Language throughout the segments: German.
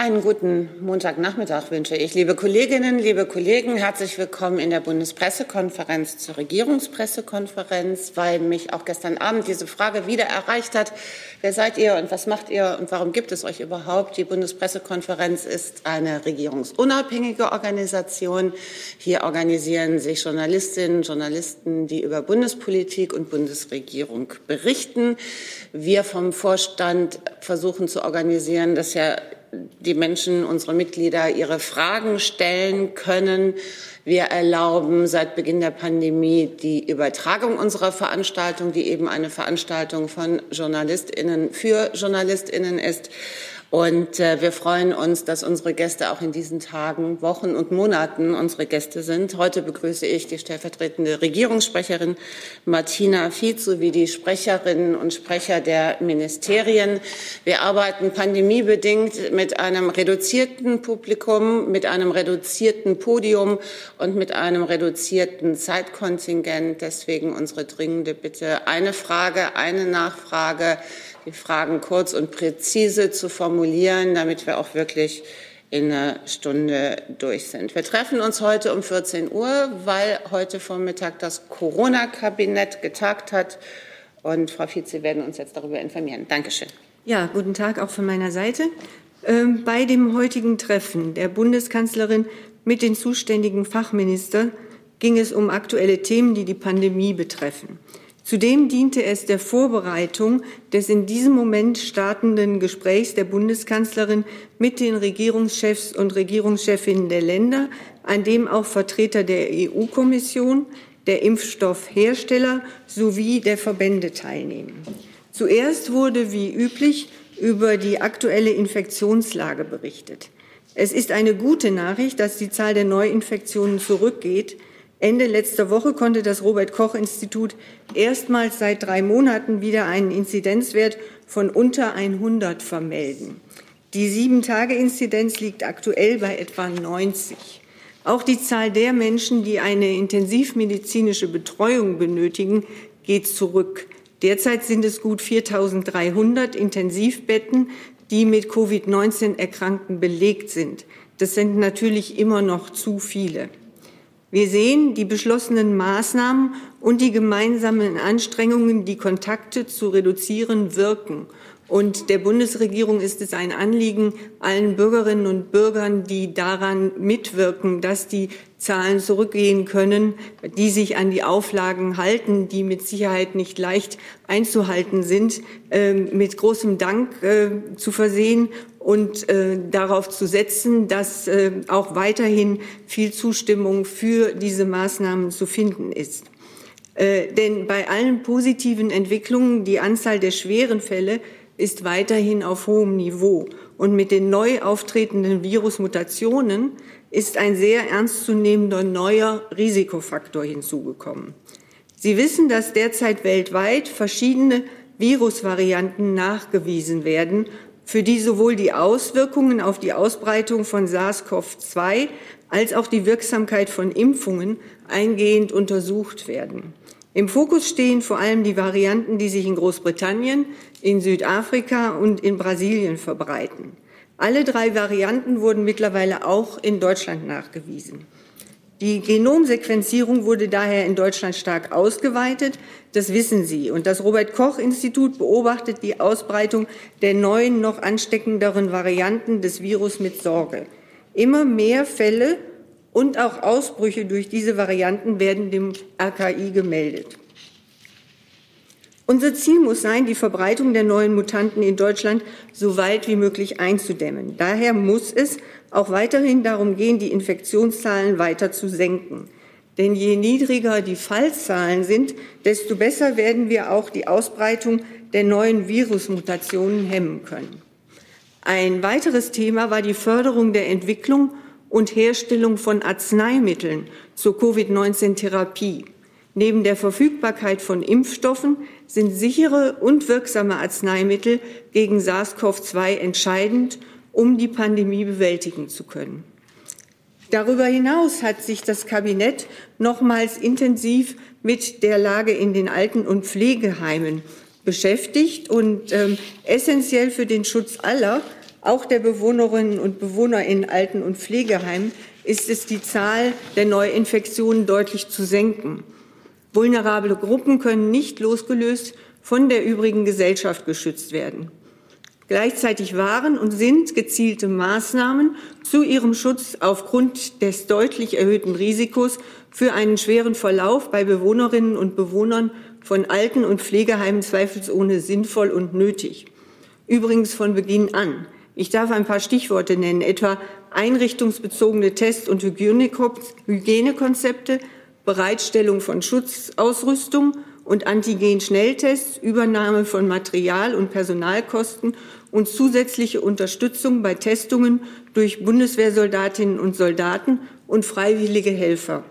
Einen guten Montagnachmittag wünsche ich. Liebe Kolleginnen, liebe Kollegen, herzlich willkommen in der Bundespressekonferenz zur Regierungspressekonferenz, weil mich auch gestern Abend diese Frage wieder erreicht hat. Wer seid ihr und was macht ihr und warum gibt es euch überhaupt? Die Bundespressekonferenz ist eine regierungsunabhängige Organisation. Hier organisieren sich Journalistinnen Journalisten, die über Bundespolitik und Bundesregierung berichten. Wir vom Vorstand versuchen zu organisieren, dass ja die Menschen, unsere Mitglieder, ihre Fragen stellen können. Wir erlauben seit Beginn der Pandemie die Übertragung unserer Veranstaltung, die eben eine Veranstaltung von Journalistinnen für Journalistinnen ist. Und äh, wir freuen uns, dass unsere Gäste auch in diesen Tagen, Wochen und Monaten unsere Gäste sind. Heute begrüße ich die stellvertretende Regierungssprecherin Martina Fietz sowie die Sprecherinnen und Sprecher der Ministerien. Wir arbeiten pandemiebedingt mit einem reduzierten Publikum, mit einem reduzierten Podium und mit einem reduzierten Zeitkontingent. Deswegen unsere dringende Bitte, eine Frage, eine Nachfrage die Fragen kurz und präzise zu formulieren, damit wir auch wirklich in einer Stunde durch sind. Wir treffen uns heute um 14 Uhr, weil heute Vormittag das Corona-Kabinett getagt hat. Und Frau Vize, werden uns jetzt darüber informieren. Dankeschön. Ja, guten Tag auch von meiner Seite. Ähm, bei dem heutigen Treffen der Bundeskanzlerin mit den zuständigen Fachministern ging es um aktuelle Themen, die die Pandemie betreffen. Zudem diente es der Vorbereitung des in diesem Moment startenden Gesprächs der Bundeskanzlerin mit den Regierungschefs und Regierungschefinnen der Länder, an dem auch Vertreter der EU-Kommission, der Impfstoffhersteller sowie der Verbände teilnehmen. Zuerst wurde wie üblich über die aktuelle Infektionslage berichtet. Es ist eine gute Nachricht, dass die Zahl der Neuinfektionen zurückgeht. Ende letzter Woche konnte das Robert Koch Institut erstmals seit drei Monaten wieder einen Inzidenzwert von unter 100 vermelden. Die Sieben-Tage-Inzidenz liegt aktuell bei etwa 90. Auch die Zahl der Menschen, die eine intensivmedizinische Betreuung benötigen, geht zurück. Derzeit sind es gut 4.300 Intensivbetten, die mit Covid-19-Erkrankten belegt sind. Das sind natürlich immer noch zu viele. Wir sehen, die beschlossenen Maßnahmen und die gemeinsamen Anstrengungen, die Kontakte zu reduzieren, wirken. Und der Bundesregierung ist es ein Anliegen, allen Bürgerinnen und Bürgern, die daran mitwirken, dass die Zahlen zurückgehen können, die sich an die Auflagen halten, die mit Sicherheit nicht leicht einzuhalten sind, ähm, mit großem Dank äh, zu versehen und äh, darauf zu setzen, dass äh, auch weiterhin viel Zustimmung für diese Maßnahmen zu finden ist. Äh, denn bei allen positiven Entwicklungen, die Anzahl der schweren Fälle ist weiterhin auf hohem Niveau. Und mit den neu auftretenden Virusmutationen ist ein sehr ernstzunehmender neuer Risikofaktor hinzugekommen. Sie wissen, dass derzeit weltweit verschiedene Virusvarianten nachgewiesen werden für die sowohl die Auswirkungen auf die Ausbreitung von SARS-CoV-2 als auch die Wirksamkeit von Impfungen eingehend untersucht werden. Im Fokus stehen vor allem die Varianten, die sich in Großbritannien, in Südafrika und in Brasilien verbreiten. Alle drei Varianten wurden mittlerweile auch in Deutschland nachgewiesen. Die Genomsequenzierung wurde daher in Deutschland stark ausgeweitet. Das wissen Sie. Und das Robert Koch Institut beobachtet die Ausbreitung der neuen, noch ansteckenderen Varianten des Virus mit Sorge. Immer mehr Fälle und auch Ausbrüche durch diese Varianten werden dem RKI gemeldet. Unser Ziel muss sein, die Verbreitung der neuen Mutanten in Deutschland so weit wie möglich einzudämmen. Daher muss es auch weiterhin darum gehen, die Infektionszahlen weiter zu senken. Denn je niedriger die Fallzahlen sind, desto besser werden wir auch die Ausbreitung der neuen Virusmutationen hemmen können. Ein weiteres Thema war die Förderung der Entwicklung und Herstellung von Arzneimitteln zur Covid-19-Therapie. Neben der Verfügbarkeit von Impfstoffen sind sichere und wirksame Arzneimittel gegen SARS-CoV-2 entscheidend, um die Pandemie bewältigen zu können. Darüber hinaus hat sich das Kabinett nochmals intensiv mit der Lage in den Alten- und Pflegeheimen beschäftigt und ähm, essentiell für den Schutz aller auch der Bewohnerinnen und Bewohner in Alten- und Pflegeheimen ist es die Zahl der Neuinfektionen deutlich zu senken. Vulnerable Gruppen können nicht losgelöst von der übrigen Gesellschaft geschützt werden. Gleichzeitig waren und sind gezielte Maßnahmen zu ihrem Schutz aufgrund des deutlich erhöhten Risikos für einen schweren Verlauf bei Bewohnerinnen und Bewohnern von Alten- und Pflegeheimen zweifelsohne sinnvoll und nötig. Übrigens von Beginn an. Ich darf ein paar Stichworte nennen, etwa einrichtungsbezogene Test- und Hygienekonzepte, Bereitstellung von Schutzausrüstung und Antigen-Schnelltests, Übernahme von Material- und Personalkosten und zusätzliche Unterstützung bei Testungen durch Bundeswehrsoldatinnen und Soldaten und freiwillige Helfer.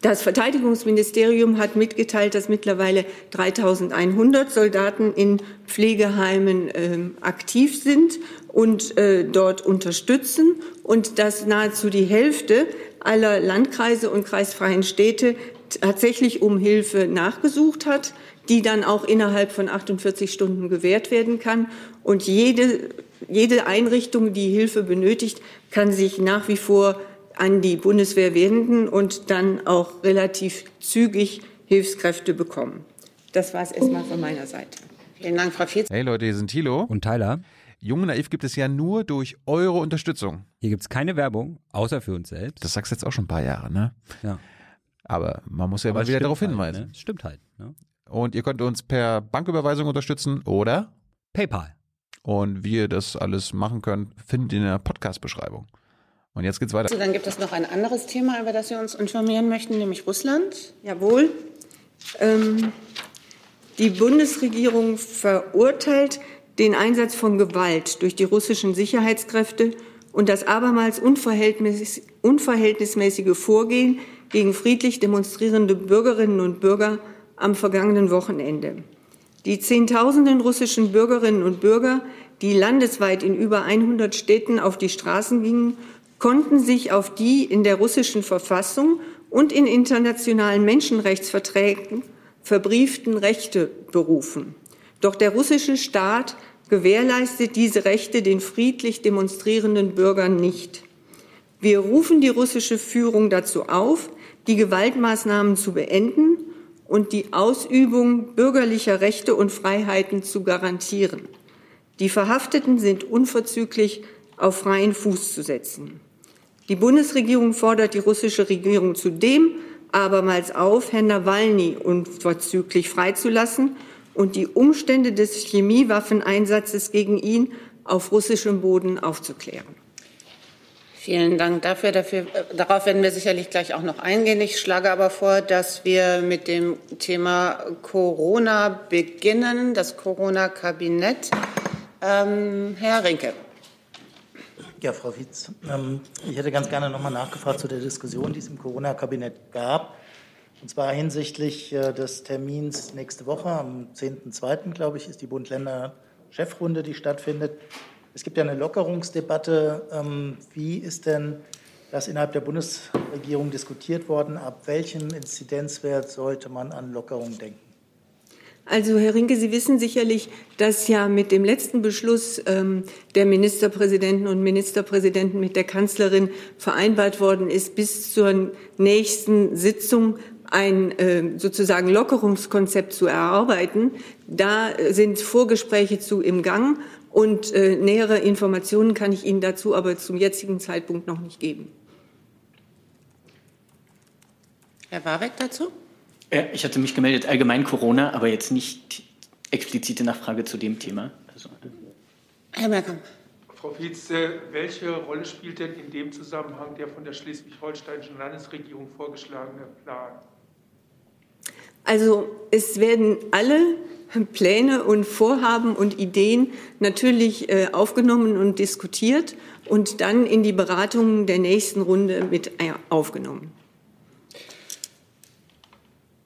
Das Verteidigungsministerium hat mitgeteilt, dass mittlerweile 3100 Soldaten in Pflegeheimen äh, aktiv sind und äh, dort unterstützen und dass nahezu die Hälfte aller Landkreise und kreisfreien Städte tatsächlich um Hilfe nachgesucht hat, die dann auch innerhalb von 48 Stunden gewährt werden kann. Und jede, jede Einrichtung, die Hilfe benötigt, kann sich nach wie vor an die Bundeswehr wenden und dann auch relativ zügig Hilfskräfte bekommen. Das war es erstmal von meiner Seite. Vielen Dank, Frau Vietz. Hey Leute, hier sind Thilo und Tyler. Jung und Naiv gibt es ja nur durch eure Unterstützung. Hier gibt es keine Werbung, außer für uns selbst. Das sagst du jetzt auch schon ein paar Jahre, ne? Ja. Aber man muss ja Aber mal wieder darauf halt, hinweisen. Ne? Stimmt halt. Ne? Und ihr könnt uns per Banküberweisung unterstützen oder PayPal. Und wie ihr das alles machen könnt, findet ihr in der Podcast-Beschreibung. Und jetzt geht's weiter. So, dann gibt es noch ein anderes Thema, über das wir uns informieren möchten, nämlich Russland. Jawohl. Ähm, die Bundesregierung verurteilt den Einsatz von Gewalt durch die russischen Sicherheitskräfte und das abermals unverhältnismäßig, unverhältnismäßige Vorgehen gegen friedlich demonstrierende Bürgerinnen und Bürger am vergangenen Wochenende. Die Zehntausenden russischen Bürgerinnen und Bürger, die landesweit in über 100 Städten auf die Straßen gingen konnten sich auf die in der russischen Verfassung und in internationalen Menschenrechtsverträgen verbrieften Rechte berufen. Doch der russische Staat gewährleistet diese Rechte den friedlich demonstrierenden Bürgern nicht. Wir rufen die russische Führung dazu auf, die Gewaltmaßnahmen zu beenden und die Ausübung bürgerlicher Rechte und Freiheiten zu garantieren. Die Verhafteten sind unverzüglich auf freien Fuß zu setzen. Die Bundesregierung fordert die russische Regierung zudem abermals auf, Herrn Nawalny unverzüglich freizulassen und die Umstände des Chemiewaffeneinsatzes gegen ihn auf russischem Boden aufzuklären. Vielen Dank dafür. dafür. Darauf werden wir sicherlich gleich auch noch eingehen. Ich schlage aber vor, dass wir mit dem Thema Corona beginnen, das Corona-Kabinett. Ähm, Herr Rinke. Ja, Frau Wietz, ähm, ich hätte ganz gerne noch mal nachgefragt zu der Diskussion, die es im Corona-Kabinett gab. Und zwar hinsichtlich äh, des Termins nächste Woche, am 10.2., glaube ich, ist die Bund-Länder-Chefrunde, die stattfindet. Es gibt ja eine Lockerungsdebatte. Ähm, wie ist denn das innerhalb der Bundesregierung diskutiert worden? Ab welchem Inzidenzwert sollte man an Lockerung denken? Also Herr Rinke, Sie wissen sicherlich, dass ja mit dem letzten Beschluss ähm, der Ministerpräsidenten und Ministerpräsidenten mit der Kanzlerin vereinbart worden ist, bis zur nächsten Sitzung ein äh, sozusagen Lockerungskonzept zu erarbeiten. Da sind Vorgespräche zu im Gang und äh, nähere Informationen kann ich Ihnen dazu aber zum jetzigen Zeitpunkt noch nicht geben. Herr Warwick dazu? Ich hatte mich gemeldet, allgemein Corona, aber jetzt nicht explizite Nachfrage zu dem Thema. Also? Herr Merkamp. Frau Vize, welche Rolle spielt denn in dem Zusammenhang der von der schleswig-holsteinischen Landesregierung vorgeschlagene Plan? Also es werden alle Pläne und Vorhaben und Ideen natürlich äh, aufgenommen und diskutiert und dann in die Beratungen der nächsten Runde mit äh, aufgenommen.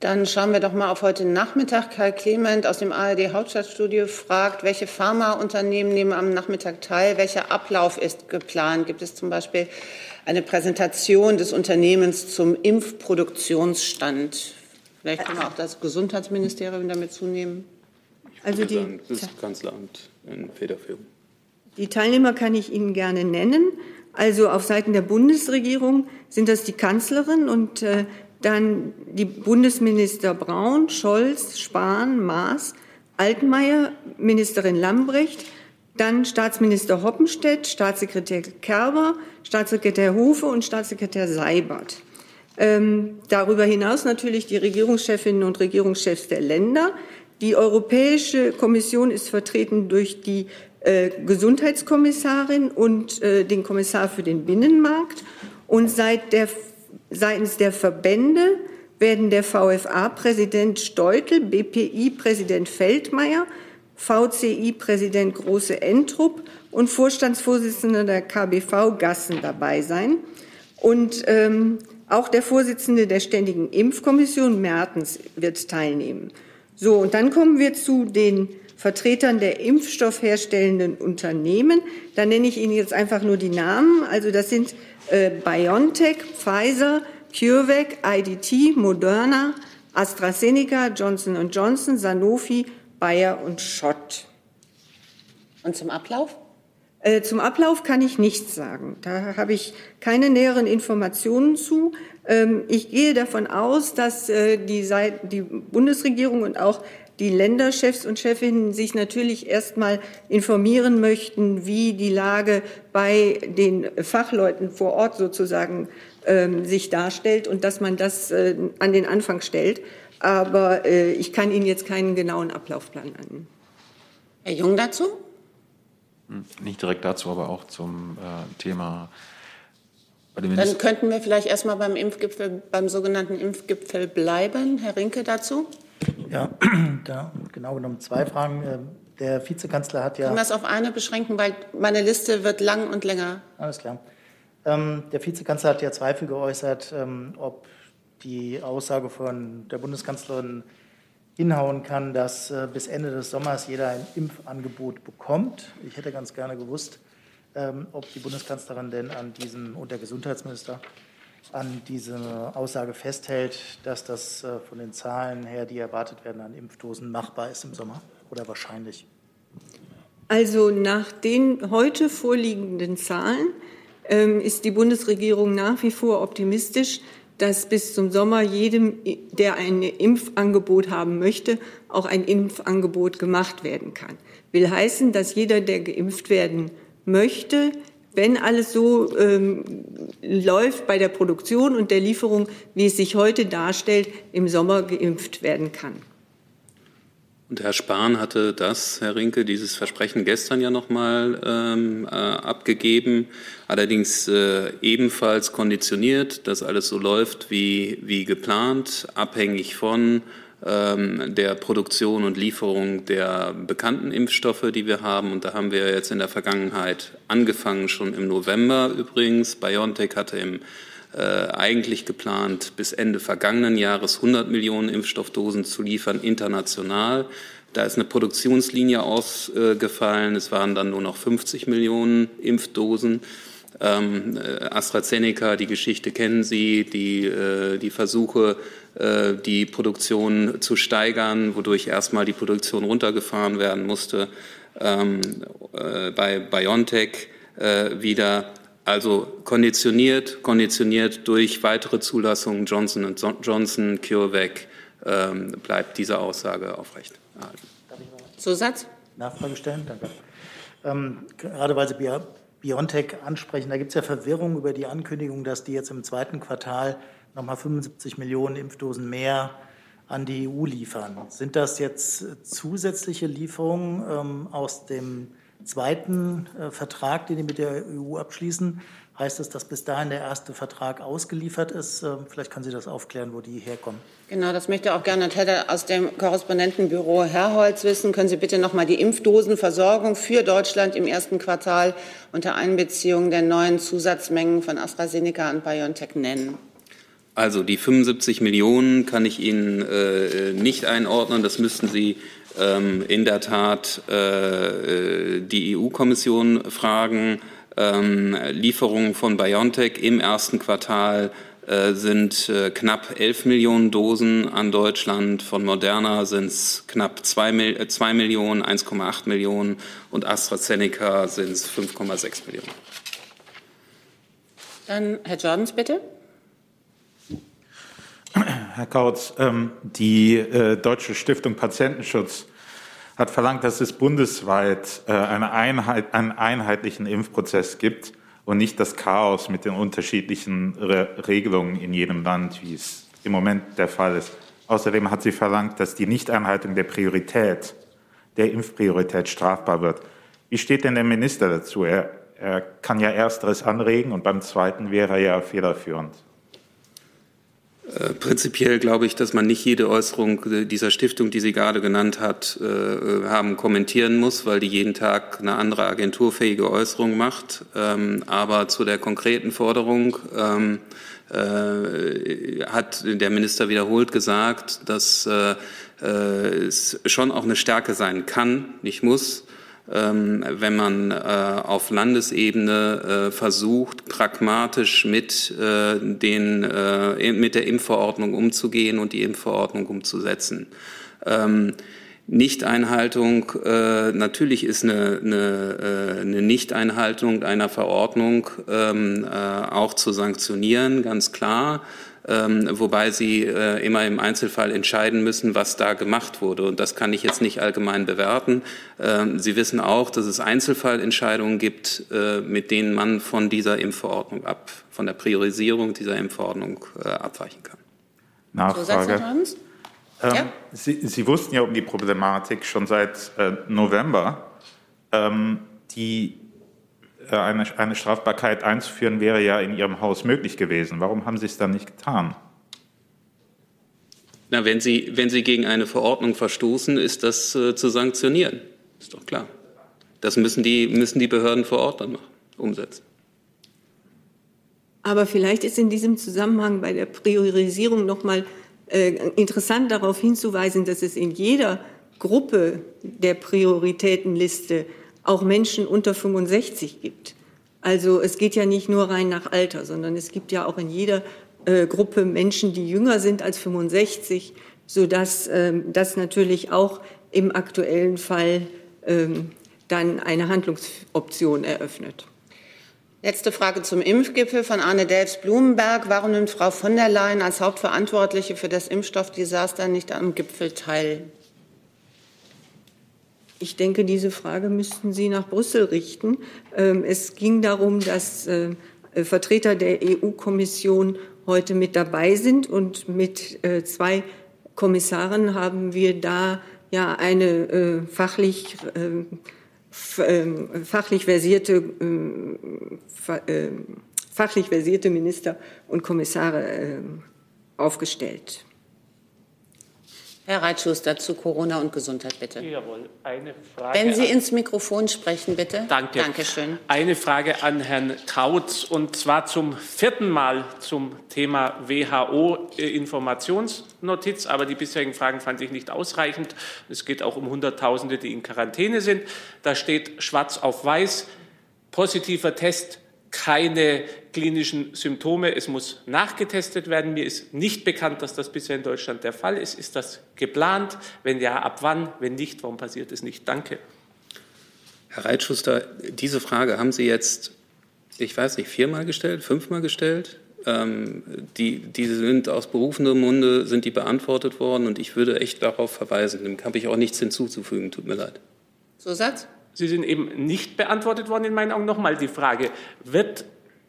Dann schauen wir doch mal auf heute Nachmittag. Karl Clement aus dem ARD Hauptstadtstudio fragt, welche Pharmaunternehmen nehmen am Nachmittag teil? Welcher Ablauf ist geplant? Gibt es zum Beispiel eine Präsentation des Unternehmens zum Impfproduktionsstand? Vielleicht können wir auch das Gesundheitsministerium damit zunehmen. Also die Bundeskanzleramt in Federführung. Die Teilnehmer kann ich Ihnen gerne nennen. Also auf Seiten der Bundesregierung sind das die Kanzlerin und äh, dann die Bundesminister Braun, Scholz, Spahn, Maas, Altmaier, Ministerin Lambrecht, dann Staatsminister Hoppenstedt, Staatssekretär Kerber, Staatssekretär Hofe und Staatssekretär Seibert. Ähm, darüber hinaus natürlich die Regierungschefinnen und Regierungschefs der Länder. Die Europäische Kommission ist vertreten durch die äh, Gesundheitskommissarin und äh, den Kommissar für den Binnenmarkt. Und seit der, seitens der Verbände werden der VFA-Präsident Steutel, BPI-Präsident Feldmeier, VCI-Präsident Große Entrup und Vorstandsvorsitzender der KBV Gassen dabei sein. Und ähm, auch der Vorsitzende der Ständigen Impfkommission Mertens wird teilnehmen. So, und dann kommen wir zu den Vertretern der impfstoffherstellenden Unternehmen. Da nenne ich Ihnen jetzt einfach nur die Namen. Also das sind äh, BioNTech, Pfizer, CureVac, IDT, Moderna, AstraZeneca, Johnson Johnson, Sanofi, Bayer und Schott. Und zum Ablauf? Äh, zum Ablauf kann ich nichts sagen. Da habe ich keine näheren Informationen zu. Ähm, ich gehe davon aus, dass äh, die, Bundesregierung und auch die Länderchefs und Chefinnen sich natürlich erstmal informieren möchten, wie die Lage bei den Fachleuten vor Ort sozusagen ähm, sich darstellt und dass man das äh, an den Anfang stellt. Aber ich kann Ihnen jetzt keinen genauen Ablaufplan nennen. Herr Jung dazu? Nicht direkt dazu, aber auch zum äh, Thema. Dann könnten wir vielleicht erstmal beim Impfgipfel, beim sogenannten Impfgipfel bleiben. Herr Rinke dazu? Ja, da genau genommen zwei Fragen. Ähm, der Vizekanzler hat ja. Können wir es auf eine beschränken, weil meine Liste wird lang und länger. Alles klar. Ähm, der Vizekanzler hat ja Zweifel geäußert, ähm, ob die Aussage von der Bundeskanzlerin hinhauen kann, dass äh, bis Ende des Sommers jeder ein Impfangebot bekommt. Ich hätte ganz gerne gewusst, ob die Bundeskanzlerin denn an diesem und der Gesundheitsminister an dieser Aussage festhält, dass das äh, von den Zahlen her, die erwartet werden an Impfdosen, machbar ist im Sommer oder wahrscheinlich? Also nach den heute vorliegenden Zahlen ähm, ist die Bundesregierung nach wie vor optimistisch, dass bis zum Sommer jedem, der ein Impfangebot haben möchte, auch ein Impfangebot gemacht werden kann. Will heißen, dass jeder, der geimpft werden möchte, wenn alles so ähm, läuft bei der Produktion und der Lieferung, wie es sich heute darstellt, im Sommer geimpft werden kann. Und Herr Spahn hatte das, Herr Rinke, dieses Versprechen gestern ja nochmal ähm, äh, abgegeben, allerdings äh, ebenfalls konditioniert, dass alles so läuft wie, wie geplant, abhängig von ähm, der Produktion und Lieferung der bekannten Impfstoffe, die wir haben. Und da haben wir jetzt in der Vergangenheit angefangen, schon im November übrigens. BioNTech hatte im eigentlich geplant, bis Ende vergangenen Jahres 100 Millionen Impfstoffdosen zu liefern, international. Da ist eine Produktionslinie ausgefallen. Es waren dann nur noch 50 Millionen Impfdosen. Ähm, äh, AstraZeneca, die Geschichte kennen Sie, die, äh, die Versuche, äh, die Produktion zu steigern, wodurch erstmal die Produktion runtergefahren werden musste. Ähm, äh, bei BioNTech äh, wieder also konditioniert, konditioniert durch weitere Zulassungen Johnson Johnson, CureVac ähm, bleibt diese Aussage aufrecht erhalten. Zusatz? Nachfrage stellen, danke. Ähm, gerade weil Sie BioNTech ansprechen, da gibt es ja Verwirrung über die Ankündigung, dass die jetzt im zweiten Quartal nochmal 75 Millionen Impfdosen mehr an die EU liefern. Sind das jetzt zusätzliche Lieferungen ähm, aus dem zweiten äh, Vertrag, den die mit der EU abschließen? Heißt das, dass bis dahin der erste Vertrag ausgeliefert ist? Ähm, vielleicht können Sie das aufklären, wo die herkommen. Genau, das möchte auch gerne Tedder aus dem Korrespondentenbüro Herholz wissen. Können Sie bitte noch mal die Impfdosenversorgung für Deutschland im ersten Quartal unter Einbeziehung der neuen Zusatzmengen von AstraZeneca und BioNTech nennen? Also die 75 Millionen kann ich Ihnen äh, nicht einordnen. Das müssten Sie in der Tat äh, die EU-Kommission fragen. Ähm, Lieferungen von BioNTech im ersten Quartal äh, sind äh, knapp 11 Millionen Dosen an Deutschland. Von Moderna sind es knapp 2, 2 Millionen, 1,8 Millionen und AstraZeneca sind es 5,6 Millionen. Dann Herr Jordans, bitte. Herr Kautz, ähm, die äh, Deutsche Stiftung Patientenschutz hat verlangt, dass es bundesweit äh, eine Einheit, einen einheitlichen Impfprozess gibt und nicht das Chaos mit den unterschiedlichen Re Regelungen in jedem Land, wie es im Moment der Fall ist. Außerdem hat sie verlangt, dass die Nichteinhaltung der Priorität, der Impfpriorität strafbar wird. Wie steht denn der Minister dazu? Er, er kann ja ersteres anregen und beim zweiten wäre er ja federführend. Äh, prinzipiell glaube ich, dass man nicht jede Äußerung dieser Stiftung, die sie gerade genannt hat, äh, haben kommentieren muss, weil die jeden Tag eine andere agenturfähige Äußerung macht. Ähm, aber zu der konkreten Forderung ähm, äh, hat der Minister wiederholt gesagt, dass äh, äh es schon auch eine Stärke sein kann, nicht muss, wenn man äh, auf Landesebene äh, versucht, pragmatisch mit, äh, den, mit der Impfverordnung umzugehen und die Impfverordnung umzusetzen. Nichteinhaltung, äh, natürlich ist eine, eine, eine Nichteinhaltung einer Verordnung ähm, äh, auch zu sanktionieren, ganz klar ähm, wobei sie äh, immer im Einzelfall entscheiden müssen, was da gemacht wurde. Und das kann ich jetzt nicht allgemein bewerten. Ähm, sie wissen auch, dass es Einzelfallentscheidungen gibt, äh, mit denen man von dieser Impfverordnung ab, von der Priorisierung dieser Impfverordnung äh, abweichen kann. Nachfrage. Ähm, ja. Sie, Sie, wussten ja um die Problematik schon seit äh, November. Ähm, die äh, eine, eine Strafbarkeit einzuführen, wäre ja in Ihrem Haus möglich gewesen. Warum haben Sie es dann nicht getan? Na, wenn Sie, wenn Sie gegen eine Verordnung verstoßen, ist das äh, zu sanktionieren. Ist doch klar. Das müssen die, müssen die Behörden vor Ort dann machen, umsetzen. Aber vielleicht ist in diesem Zusammenhang bei der Priorisierung noch mal interessant darauf hinzuweisen, dass es in jeder Gruppe der Prioritätenliste auch Menschen unter 65 gibt. Also es geht ja nicht nur rein nach Alter, sondern es gibt ja auch in jeder äh, Gruppe Menschen, die jünger sind als 65, sodass ähm, das natürlich auch im aktuellen Fall ähm, dann eine Handlungsoption eröffnet. Letzte Frage zum Impfgipfel von Arne Delfs-Blumenberg. Warum nimmt Frau von der Leyen als Hauptverantwortliche für das Impfstoffdesaster nicht am Gipfel teil? Ich denke, diese Frage müssten Sie nach Brüssel richten. Ähm, es ging darum, dass äh, Vertreter der EU-Kommission heute mit dabei sind und mit äh, zwei Kommissaren haben wir da ja eine äh, fachlich, fachlich versierte fachlich versierte Minister und Kommissare aufgestellt. Herr Reitschuster zu Corona und Gesundheit, bitte. Jawohl, eine Frage. Wenn Sie ins Mikrofon sprechen, bitte. Danke. Dankeschön. Eine Frage an Herrn Kautz und zwar zum vierten Mal zum Thema WHO-Informationsnotiz. Aber die bisherigen Fragen fand ich nicht ausreichend. Es geht auch um Hunderttausende, die in Quarantäne sind. Da steht schwarz auf weiß, positiver Test keine klinischen Symptome. Es muss nachgetestet werden. Mir ist nicht bekannt, dass das bisher in Deutschland der Fall ist. Ist das geplant? Wenn ja, ab wann? Wenn nicht, warum passiert es nicht? Danke. Herr Reitschuster, diese Frage haben Sie jetzt, ich weiß nicht, viermal gestellt, fünfmal gestellt? Ähm, die, die sind aus berufendem Munde, sind die beantwortet worden und ich würde echt darauf verweisen. Dem habe ich auch nichts hinzuzufügen, tut mir leid. Zusatz? Sie sind eben nicht beantwortet worden in meinen Augen. Nochmal die Frage, wird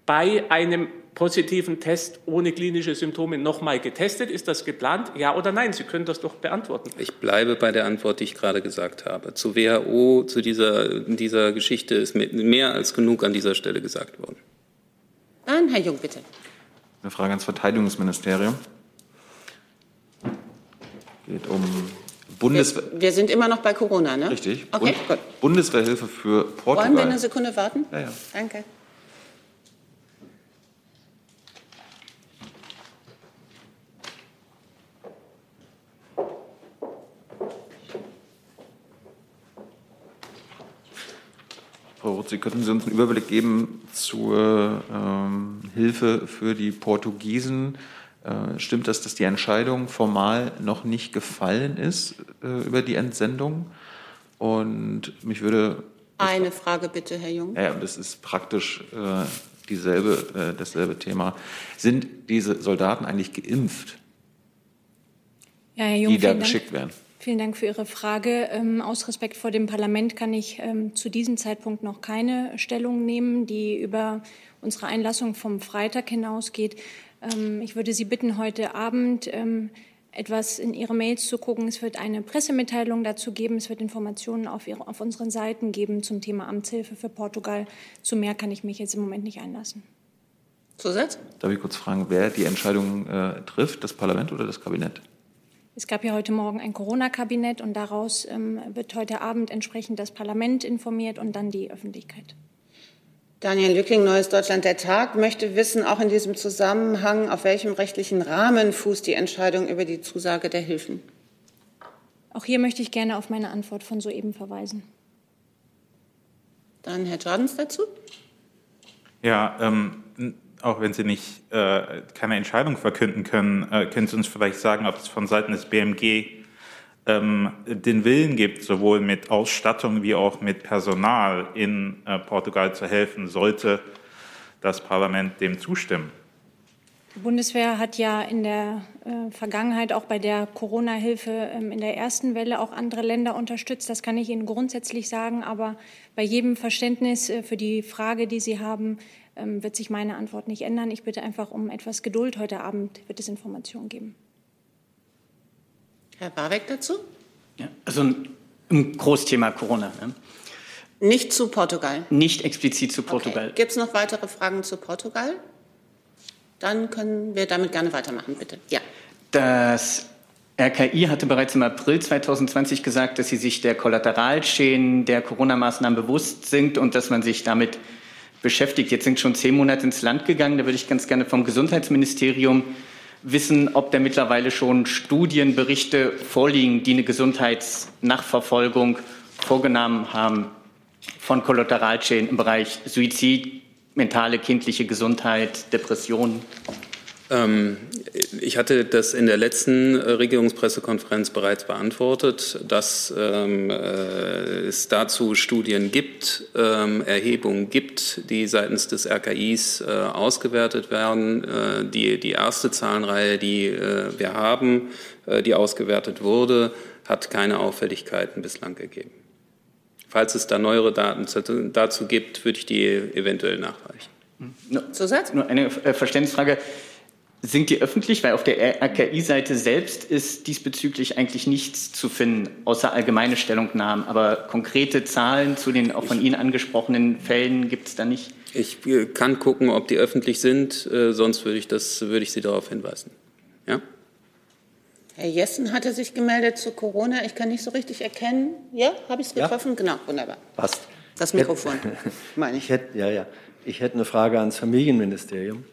bei einem positiven Test ohne klinische Symptome nochmal getestet? Ist das geplant? Ja oder nein? Sie können das doch beantworten. Ich bleibe bei der Antwort, die ich gerade gesagt habe. Zu WHO, zu dieser, dieser Geschichte ist mehr als genug an dieser Stelle gesagt worden. Dann Herr Jung, bitte. Eine Frage ans Verteidigungsministerium. Geht um Bundeswehr. Wir, wir, sind immer noch bei Corona, ne? Richtig. Okay, Bund gut. Bundeswehrhilfe für Portugal. Wollen wir eine Sekunde warten? Ja, ja. Danke. Frau Sie könnten Sie uns einen Überblick geben zur ähm, Hilfe für die Portugiesen. Äh, stimmt das, dass die Entscheidung formal noch nicht gefallen ist äh, über die Entsendung? Und mich würde. Eine Frage bitte, Herr Jung. Ja, das ist praktisch äh, dieselbe, äh, dasselbe Thema. Sind diese Soldaten eigentlich geimpft, ja, Herr Jung, die da geschickt Dank. werden? Vielen Dank für Ihre Frage. Ähm, aus Respekt vor dem Parlament kann ich ähm, zu diesem Zeitpunkt noch keine Stellung nehmen, die über unsere Einlassung vom Freitag hinausgeht. Ähm, ich würde Sie bitten, heute Abend ähm, etwas in Ihre Mails zu gucken. Es wird eine Pressemitteilung dazu geben. Es wird Informationen auf, ihre, auf unseren Seiten geben zum Thema Amtshilfe für Portugal. Zu mehr kann ich mich jetzt im Moment nicht einlassen. Zusatz? Darf ich kurz fragen, wer die Entscheidung äh, trifft, das Parlament oder das Kabinett? Es gab ja heute Morgen ein Corona-Kabinett und daraus ähm, wird heute Abend entsprechend das Parlament informiert und dann die Öffentlichkeit. Daniel Lücking, Neues Deutschland, der Tag, möchte wissen, auch in diesem Zusammenhang, auf welchem rechtlichen Rahmen fußt die Entscheidung über die Zusage der Hilfen? Auch hier möchte ich gerne auf meine Antwort von soeben verweisen. Dann Herr Jordans dazu. Ja, ähm, auch wenn Sie nicht äh, keine Entscheidung verkünden können, äh, können Sie uns vielleicht sagen, ob es von Seiten des BMG ähm, den Willen gibt, sowohl mit Ausstattung wie auch mit Personal in äh, Portugal zu helfen, sollte das Parlament dem zustimmen. Die Bundeswehr hat ja in der äh, Vergangenheit auch bei der Corona-Hilfe ähm, in der ersten Welle auch andere Länder unterstützt. Das kann ich Ihnen grundsätzlich sagen. Aber bei jedem Verständnis äh, für die Frage, die Sie haben, ähm, wird sich meine Antwort nicht ändern. Ich bitte einfach um etwas Geduld. Heute Abend wird es Informationen geben. Herr Barweg dazu? Ja, also ein, ein Großthema Corona. Ne? Nicht zu Portugal. Nicht explizit zu Portugal. Okay. Gibt es noch weitere Fragen zu Portugal? Dann können wir damit gerne weitermachen, bitte. Ja. Das RKI hatte bereits im April 2020 gesagt, dass sie sich der Kollateralschäden der Corona-Maßnahmen bewusst sind und dass man sich damit beschäftigt. Jetzt sind schon zehn Monate ins Land gegangen. Da würde ich ganz gerne vom Gesundheitsministerium wissen, ob da mittlerweile schon Studienberichte vorliegen, die eine Gesundheitsnachverfolgung vorgenommen haben von Kollateralschäden im Bereich Suizid, mentale kindliche Gesundheit, Depressionen. Ähm, ich hatte das in der letzten Regierungspressekonferenz bereits beantwortet, dass ähm, äh, es dazu Studien gibt, ähm, Erhebungen gibt, die seitens des RKIs äh, ausgewertet werden. Äh, die, die erste Zahlenreihe, die äh, wir haben, äh, die ausgewertet wurde, hat keine Auffälligkeiten bislang gegeben. Falls es da neuere Daten dazu gibt, würde ich die eventuell nachreichen. Nur, Zusatz? Nur eine äh, Verständnisfrage. Sind die öffentlich? Weil auf der RKI-Seite selbst ist diesbezüglich eigentlich nichts zu finden, außer allgemeine Stellungnahmen. Aber konkrete Zahlen zu den auch von Ihnen angesprochenen Fällen gibt es da nicht? Ich äh, kann gucken, ob die öffentlich sind. Äh, sonst würde ich, das, würde ich Sie darauf hinweisen. Ja? Herr Jessen hatte sich gemeldet zu Corona. Ich kann nicht so richtig erkennen. Ja, habe ich es getroffen? Ja. Genau, wunderbar. Passt. Das Mikrofon, meine ich. ich hätte, ja, ja. Ich hätte eine Frage ans Familienministerium.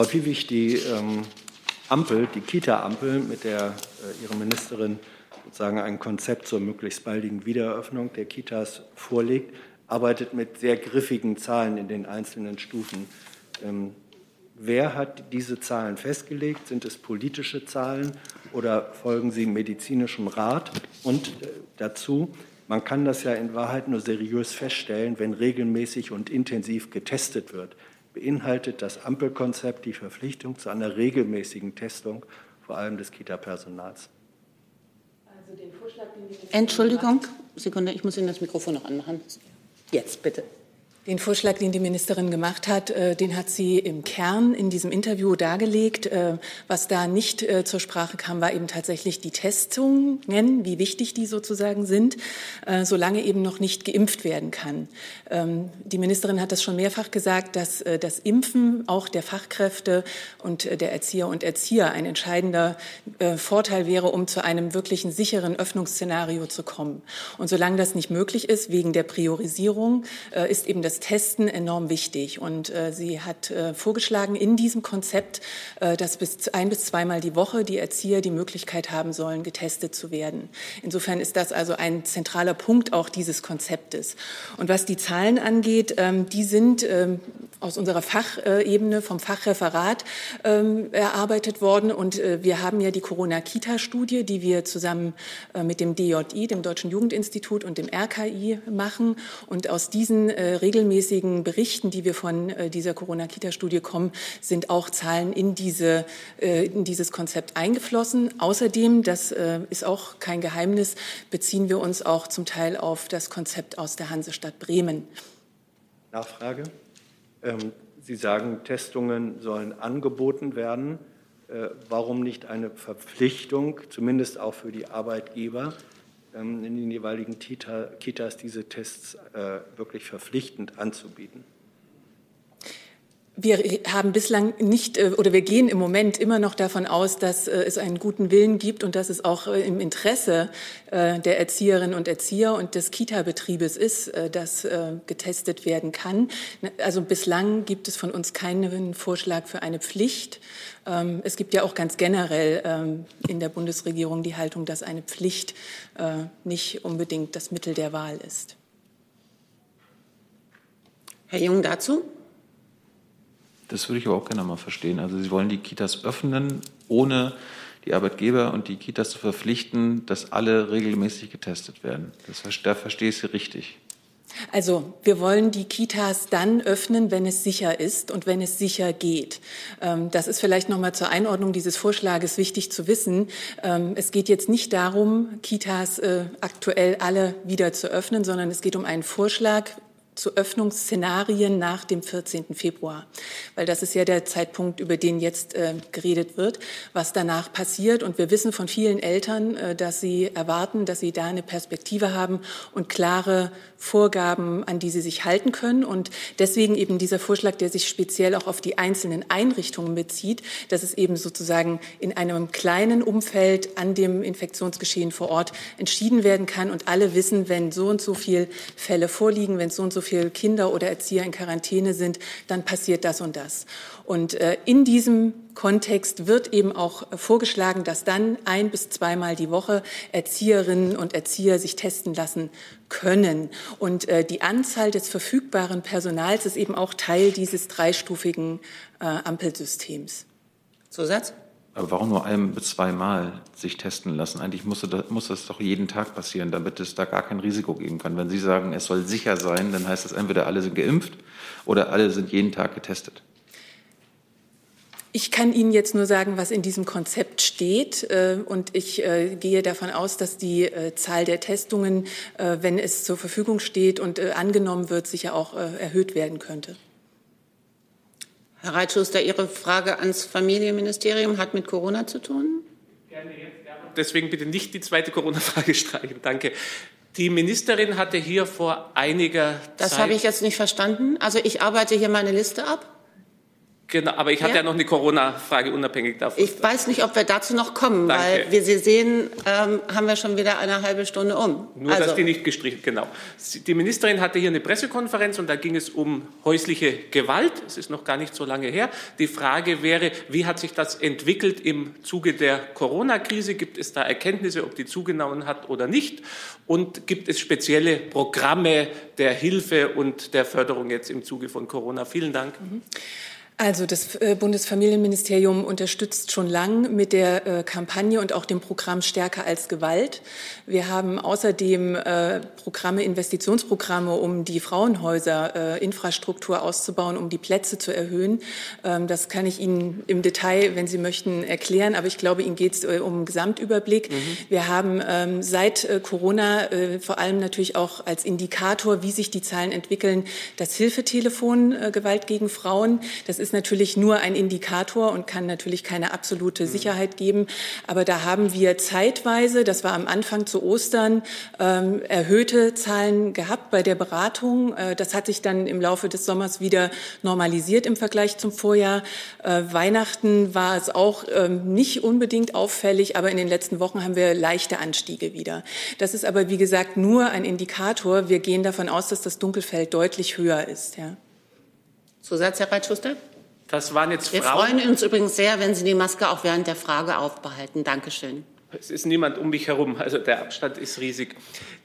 Frau Piewig, die ähm, Ampel, die Kita-Ampel, mit der äh, Ihre Ministerin sozusagen ein Konzept zur möglichst baldigen Wiedereröffnung der Kitas vorlegt, arbeitet mit sehr griffigen Zahlen in den einzelnen Stufen. Ähm, wer hat diese Zahlen festgelegt? Sind es politische Zahlen oder folgen sie medizinischem Rat? Und äh, dazu, man kann das ja in Wahrheit nur seriös feststellen, wenn regelmäßig und intensiv getestet wird beinhaltet das Ampelkonzept die Verpflichtung zu einer regelmäßigen Testung, vor allem des Kita-Personals. Also Entschuldigung, Sekunde, ich muss Ihnen das Mikrofon noch anmachen. Jetzt bitte. Den Vorschlag, den die Ministerin gemacht hat, äh, den hat sie im Kern in diesem Interview dargelegt. Äh, was da nicht äh, zur Sprache kam, war eben tatsächlich die Testungen, wie wichtig die sozusagen sind, solange eben noch nicht geimpft werden kann. Ähm, die Ministerin hat das schon mehrfach gesagt, dass das Impfen auch der Fachkräfte und der Erzieher und Erzieher ein entscheidender Vorteil wäre, um zu einem wirklichen sicheren Öffnungsszenario zu kommen. Und solange das nicht möglich ist, wegen der Priorisierung, ist eben das das Testen enorm wichtig. Und äh, sie hat äh, vorgeschlagen in diesem Konzept, äh, dass bis ein bis zweimal die Woche die Erzieher die Möglichkeit haben sollen, getestet zu werden. Insofern ist das also ein zentraler Punkt auch dieses Konzeptes. Und was die Zahlen angeht, ähm, die sind ähm, aus unserer Fachebene vom Fachreferat ähm, erarbeitet worden. Und äh, wir haben ja die Corona-Kita-Studie, die wir zusammen äh, mit dem DJI, dem Deutschen Jugendinstitut und dem RKI machen. Und aus diesen äh, regelmäßigen Berichten, die wir von äh, dieser Corona-Kita-Studie kommen, sind auch Zahlen in, diese, äh, in dieses Konzept eingeflossen. Außerdem, das äh, ist auch kein Geheimnis, beziehen wir uns auch zum Teil auf das Konzept aus der Hansestadt Bremen. Nachfrage. Ähm, Sie sagen, Testungen sollen angeboten werden. Warum nicht eine Verpflichtung, zumindest auch für die Arbeitgeber, in den jeweiligen Kitas diese Tests äh, wirklich verpflichtend anzubieten? Wir haben bislang nicht äh, oder wir gehen im Moment immer noch davon aus, dass äh, es einen guten Willen gibt und dass es auch äh, im Interesse der Erzieherinnen und Erzieher und des Kita-Betriebes ist, dass getestet werden kann. Also bislang gibt es von uns keinen Vorschlag für eine Pflicht. Ähm, es gibt ja auch ganz generell ähm, in der Bundesregierung die Haltung, dass eine Pflicht nicht unbedingt das Mittel der Wahl ist. Herr Jung dazu? Das würde ich aber auch gerne mal verstehen. Also Sie wollen die Kitas öffnen, ohne die Arbeitgeber und die Kitas zu verpflichten, dass alle regelmäßig getestet werden. Das, da verstehe ich Sie richtig. Also wir wollen die Kitas dann öffnen, wenn es sicher ist und wenn es sicher geht. Ähm, das ist vielleicht noch mal zur Einordnung dieses Vorschlages wichtig zu wissen. Ähm, es geht jetzt nicht darum, Kitas äh, aktuell alle wieder zu öffnen, sondern es geht um einen Vorschlag zu Öffnungsszenarien nach dem 14. Februar. Weil das ist ja der Zeitpunkt, über den jetzt äh, geredet wird, was danach passiert. Und wir wissen von vielen Eltern, äh, dass sie erwarten, dass sie da eine Perspektive haben und klare Vorgaben, an die sie sich halten können. Und deswegen eben dieser Vorschlag, der sich speziell auch auf die einzelnen Einrichtungen bezieht, dass es eben sozusagen in einem kleinen Umfeld an dem Infektionsgeschehen vor Ort entschieden werden kann und alle wissen, wenn so und so viele Fälle vorliegen, wenn so und so viele Kinder oder Erzieher in Quarantäne sind, dann passiert das und das. Und äh, in diesem Kontext wird eben auch vorgeschlagen, dass dann ein bis zweimal die Woche Erzieherinnen und Erzieher sich testen lassen können. Und äh, die Anzahl des verfügbaren Personals ist eben auch Teil dieses dreistufigen äh, Ampelsystems. Zusatz? Aber warum nur ein bis zweimal sich testen lassen? Eigentlich muss das, muss das doch jeden Tag passieren, damit es da gar kein Risiko geben kann. Wenn Sie sagen, es soll sicher sein, dann heißt das entweder alle sind geimpft oder alle sind jeden Tag getestet. Ich kann Ihnen jetzt nur sagen, was in diesem Konzept steht. Äh, und ich äh, gehe davon aus, dass die äh, Zahl der Testungen, wenn es zur Verfügung steht und angenommen wird, sicher auch erhöht werden könnte. Herr Reitschuster, Ihre Frage ans Familienministerium hat mit Corona zu tun? Gerne jetzt. Deswegen bitte nicht die zweite Corona-Frage streichen. Danke. Die Ministerin hatte hier vor einiger das Zeit. Das habe ich jetzt nicht verstanden. Also ich arbeite hier meine Liste ab. Genau, aber ich hatte ja, ja noch eine Corona-Frage unabhängig davon. Ich weiß nicht, ob wir dazu noch kommen, Danke. weil wie Sie sehen, ähm, haben wir schon wieder eine halbe Stunde um. Nur, also. dass die nicht gestrichen, genau. Die Ministerin hatte hier eine Pressekonferenz und da ging es um häusliche Gewalt. Es ist noch gar nicht so lange her. Die Frage wäre, wie hat sich das entwickelt im Zuge der Corona-Krise? Gibt es da Erkenntnisse, ob die zugenommen hat oder nicht? Und gibt es spezielle Programme der Hilfe und der Förderung jetzt im Zuge von Corona? Vielen Dank. Mhm. Also das äh, Bundesfamilienministerium unterstützt schon lang mit der äh, Kampagne und auch dem Programm Stärker als Gewalt. Wir haben außerdem äh, Programme, Investitionsprogramme, um die Frauenhäuser Infrastruktur auszubauen, um die Plätze zu erhöhen. Ähm, das kann ich Ihnen im Detail, wenn Sie möchten, erklären. Aber ich glaube, Ihnen geht es um einen Gesamtüberblick. Mhm. Wir haben ähm, seit Corona vor allem natürlich auch als Indikator, wie sich die Zahlen entwickeln, das Hilfetelefon Gewalt gegen Frauen. Das ist ist natürlich nur ein Indikator und kann natürlich keine absolute Sicherheit geben. Aber da haben wir zeitweise, das war am Anfang zu Ostern, ähm, erhöhte Zahlen gehabt bei der Beratung. Äh, das hat sich dann im Laufe des Sommers wieder normalisiert im Vergleich zum Vorjahr. Äh, Weihnachten war es auch ähm, nicht unbedingt auffällig, aber in den letzten Wochen haben wir leichte Anstiege wieder. Das ist aber, wie gesagt, nur ein Indikator. Wir gehen davon aus, dass das Dunkelfeld deutlich höher ist. Ja. Zusatz, Herr Reitschuster? Das waren jetzt Wir Frauen. freuen uns übrigens sehr, wenn Sie die Maske auch während der Frage aufbehalten. Dankeschön. Es ist niemand um mich herum, also der Abstand ist riesig.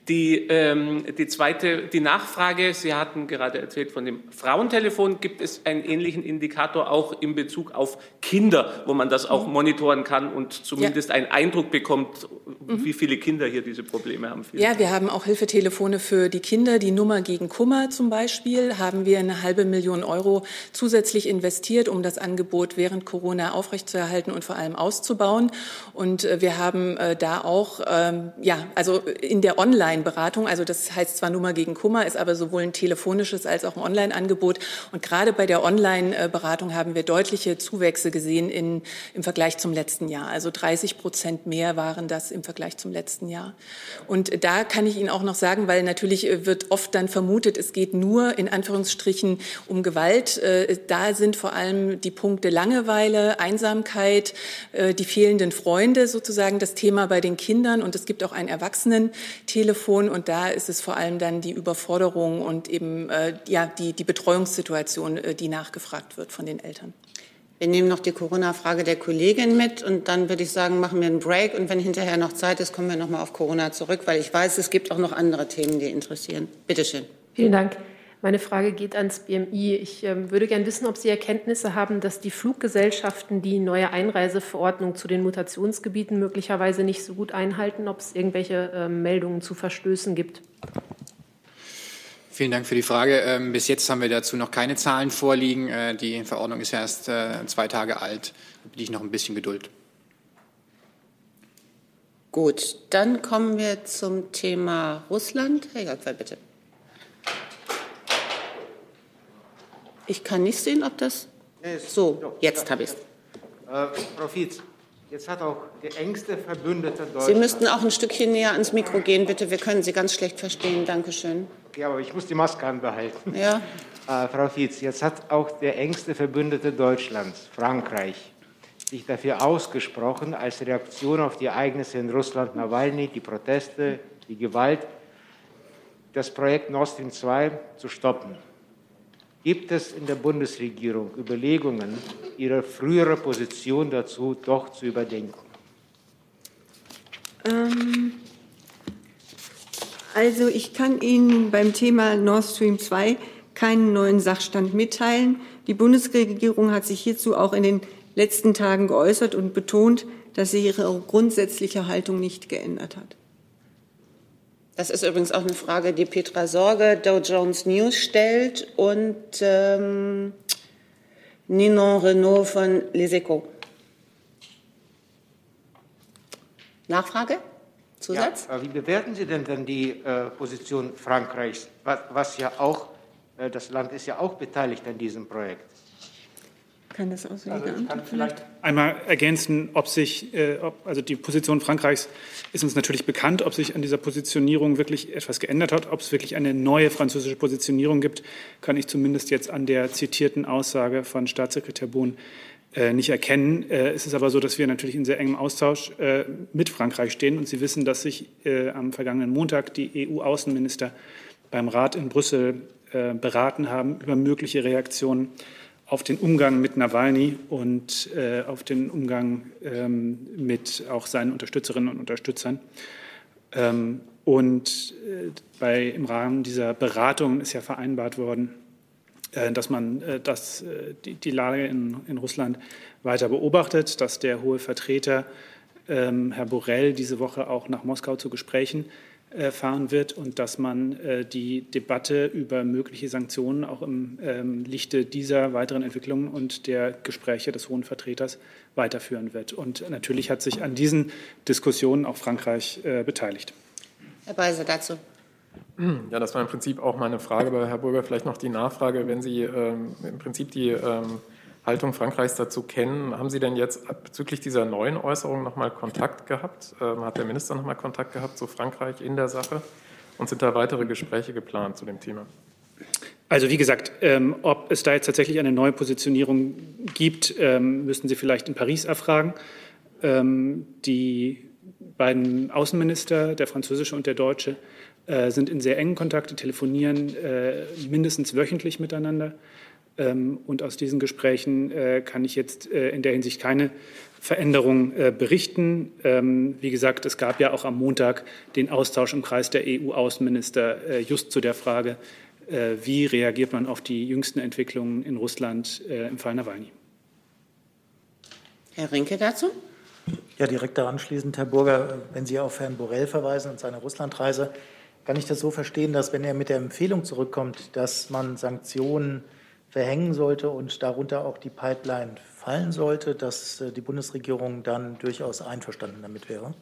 Die, ähm, die zweite, die Nachfrage, Sie hatten gerade erzählt von dem Frauentelefon, gibt es einen ähnlichen Indikator auch in Bezug auf Kinder, wo man das auch monitoren kann und zumindest einen Eindruck bekommt, wie viele Kinder hier diese Probleme haben? Ja, wir haben auch Hilfetelefone für die Kinder. Die Nummer gegen Kummer zum Beispiel haben wir eine halbe Million Euro zusätzlich investiert, um das Angebot während Corona aufrechtzuerhalten und vor allem auszubauen. Und äh, wir haben äh, da auch, ähm, ja, also in der Online-Beratung, also das heißt zwar Nummer gegen Kummer, ist aber sowohl ein telefonisches als auch ein Online-Angebot. Und gerade bei der Online-Beratung haben wir deutliche Zuwächse gesehen in, im Vergleich zum letzten Jahr. Also 30 Prozent mehr waren das im Vergleich zum letzten Jahr. Und da kann ich Ihnen auch noch sagen, weil natürlich äh, wird oft dann vermutet, es geht nur in Anführungsstrichen um Gewalt. Äh, Da sind vor allem die Punkte Langeweile, Einsamkeit, äh, die fehlenden Freunde sozusagen das Thema bei den Kindern. Und es gibt auch ein Erwachsenentelefon. Und da ist es vor allem dann die Überforderung und eben äh, ja, die, die Betreuungssituation, äh, die nachgefragt wird von den Eltern. Wir nehmen noch die Corona-Frage der Kollegin mit und dann würde ich sagen, machen wir einen Break und wenn hinterher noch Zeit ist, kommen wir noch mal auf Corona zurück, weil ich weiß, es gibt auch noch andere Themen, die interessieren. Bitte schön. Vielen Dank. Meine Frage geht ans BMI. Ich ähm, würde gerne wissen, ob Sie Erkenntnisse haben, dass die Fluggesellschaften die neue Einreiseverordnung zu den Mutationsgebieten möglicherweise nicht so gut einhalten, ob es irgendwelche ähm, Meldungen zu Verstößen gibt. Vielen Dank für die Frage. Ähm, bis jetzt haben wir dazu noch keine Zahlen vorliegen. Äh, die Verordnung ist ja erst äh, zwei Tage alt. Da bitte ich noch ein bisschen Geduld. Gut, dann kommen wir zum Thema Russland. Herr Jörgwer, bitte. Ich kann nicht sehen, ob das. So, jetzt habe ich es. Äh, Frau Fietz, jetzt hat auch der engste Verbündete Deutschlands. Sie müssten auch ein Stückchen näher ans Mikro gehen, bitte. Wir können Sie ganz schlecht verstehen. Dankeschön. Ja, aber ich muss die Maske anbehalten. Ja. Äh, Frau Fietz, jetzt hat auch der engste Verbündete Deutschlands, Frankreich, sich dafür ausgesprochen, als Reaktion auf die Ereignisse in Russland, Nawalny, die Proteste, die Gewalt, das Projekt Nord Stream 2 zu stoppen. Gibt es in der Bundesregierung Überlegungen, ihre frühere Position dazu doch zu überdenken? Ähm, also ich kann Ihnen beim Thema Nord Stream 2 keinen neuen Sachstand mitteilen. Die Bundesregierung hat sich hierzu auch in den letzten Tagen geäußert und betont, dass sie ihre grundsätzliche Haltung nicht geändert hat. Das ist übrigens auch eine Frage, die Petra Sorge, Dow Jones News stellt und ähm, Ninon Renault von Les Echos. Nachfrage? Zusatz? Ja, äh, wie bewerten Sie denn dann die äh, Position Frankreichs, was, was ja auch, äh, das Land ist ja auch beteiligt an diesem Projekt? Kann das Auswege also vielleicht einmal ergänzen, ob sich, äh, ob, also die Position Frankreichs ist uns natürlich bekannt, ob sich an dieser Positionierung wirklich etwas geändert hat, ob es wirklich eine neue französische Positionierung gibt, kann ich zumindest jetzt an der zitierten Aussage von Staatssekretär Bohn äh, nicht erkennen. Äh, es ist aber so, dass wir natürlich in sehr engem Austausch äh, mit Frankreich stehen und Sie wissen, dass sich am vergangenen Montag die EU-Außenminister beim Rat in Brüssel beraten haben über mögliche Reaktionen auf den Umgang mit Nawalny und äh, auf den Umgang ähm, mit auch seinen Unterstützerinnen und Unterstützern. Ähm, und äh, bei, im Rahmen dieser Beratungen ist ja vereinbart worden, äh, dass man äh, dass, äh, die, die, Lage in, in, Russland weiter beobachtet, dass der hohe Vertreter ähm, Herr Borrell diese Woche auch nach Moskau zu Gesprächen fahren wird und dass man die Debatte über mögliche Sanktionen auch im ähm, Lichte dieser weiteren Entwicklungen und der Gespräche des Hohen Vertreters weiterführen wird. Und natürlich hat sich an diesen Diskussionen auch Frankreich beteiligt. Herr Beiser dazu. Ja, das war im Prinzip auch meine Frage, aber Herr Burger, vielleicht noch die Nachfrage, wenn Sie ähm, im Prinzip die ähm, Haltung Frankreichs dazu kennen. Haben Sie denn jetzt bezüglich dieser neuen Äußerung nochmal Kontakt gehabt? Ähm, hat der Minister nochmal Kontakt gehabt zu Frankreich in der Sache? Und sind da weitere Gespräche geplant zu dem Thema? Also wie gesagt, ähm, ob es da jetzt tatsächlich eine neue Positionierung gibt, ähm, müssen Sie vielleicht in Paris erfragen. Ähm, die beiden Außenminister, der französische und der deutsche, äh, sind in sehr engen Kontakt, telefonieren äh, mindestens wöchentlich miteinander. Ähm, und aus diesen Gesprächen äh, kann ich jetzt äh, in der Hinsicht keine Veränderung äh, berichten. Ähm, wie gesagt, es gab ja auch am Montag den Austausch im Kreis der EU-Außenminister just zu der Frage, wie reagiert man auf die jüngsten Entwicklungen in Russland im Fall Nawalny. Herr Rinke dazu? Ja, direkt daran schließend, Herr Burger, wenn Sie auf Herrn Borrell verweisen und seine Russlandreise, kann ich das so verstehen, dass wenn er mit der Empfehlung zurückkommt, dass man Sanktionen verhängen sollte und darunter auch die Pipeline fallen sollte, dass äh, die Bundesregierung dann durchaus einverstanden damit wäre?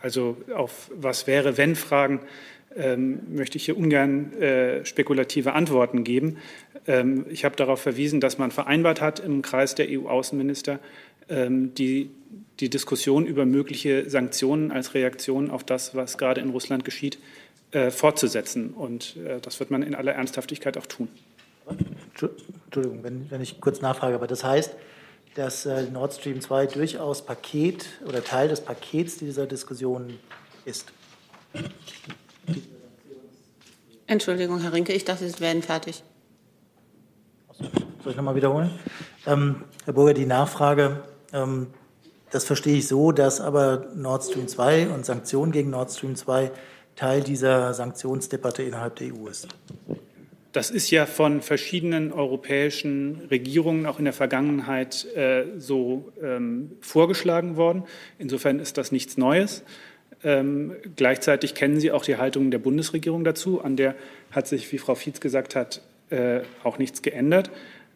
Also auf was wäre, wenn Fragen ähm, möchte ich hier ungern äh, spekulative Antworten geben. Ähm, ich habe darauf verwiesen, dass man vereinbart hat im Kreis der EU-Außenminister, ähm, die, die Diskussion über mögliche Sanktionen als Reaktion auf das, was gerade in Russland geschieht, äh, fortzusetzen. Und äh, das wird man in aller Ernsthaftigkeit auch tun. Entschuldigung, wenn, wenn ich kurz nachfrage, aber das heißt, dass äh, Nord Stream 2 durchaus Paket oder Teil des Pakets dieser Diskussion ist. Entschuldigung, Herr Rinke, ich dachte, Sie wären fertig. Soll ich nochmal wiederholen? Ähm, Herr Burger, die Nachfrage, ähm, das verstehe ich so, dass aber Nord Stream 2 und Sanktionen gegen Nord Stream 2 Teil dieser Sanktionsdebatte innerhalb der EU ist. Das ist ja von verschiedenen europäischen Regierungen auch in der Vergangenheit äh, so ähm, vorgeschlagen worden. Insofern ist das nichts Neues. Ähm, gleichzeitig kennen Sie auch die Haltung der Bundesregierung dazu. An der hat sich, wie Frau Fietz gesagt hat, äh, auch nichts geändert.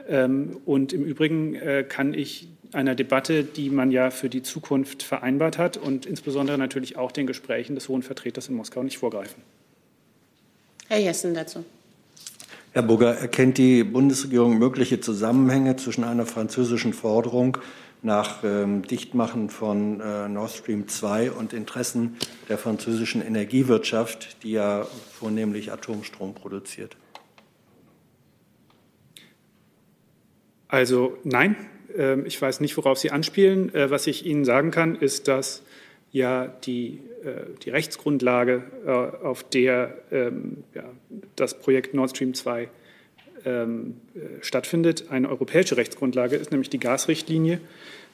Ähm, und im Übrigen äh, kann ich einer Debatte, die man ja für die Zukunft vereinbart hat und insbesondere natürlich auch den Gesprächen des Hohen Vertreters in Moskau nicht vorgreifen. Herr Jessen dazu. Herr Burger, erkennt die Bundesregierung mögliche Zusammenhänge zwischen einer französischen Forderung nach ähm, Dichtmachen von äh, Nord Stream 2 und Interessen der französischen Energiewirtschaft, die ja vornehmlich Atomstrom produziert? Also nein, ich weiß nicht, worauf Sie anspielen. Äh, was ich Ihnen sagen kann, ist, dass ja die, äh, die Rechtsgrundlage, äh, auf der ähm, ja, das Projekt Nord Stream 2 ähm, stattfindet, eine europäische Rechtsgrundlage ist, nämlich die Gasrichtlinie,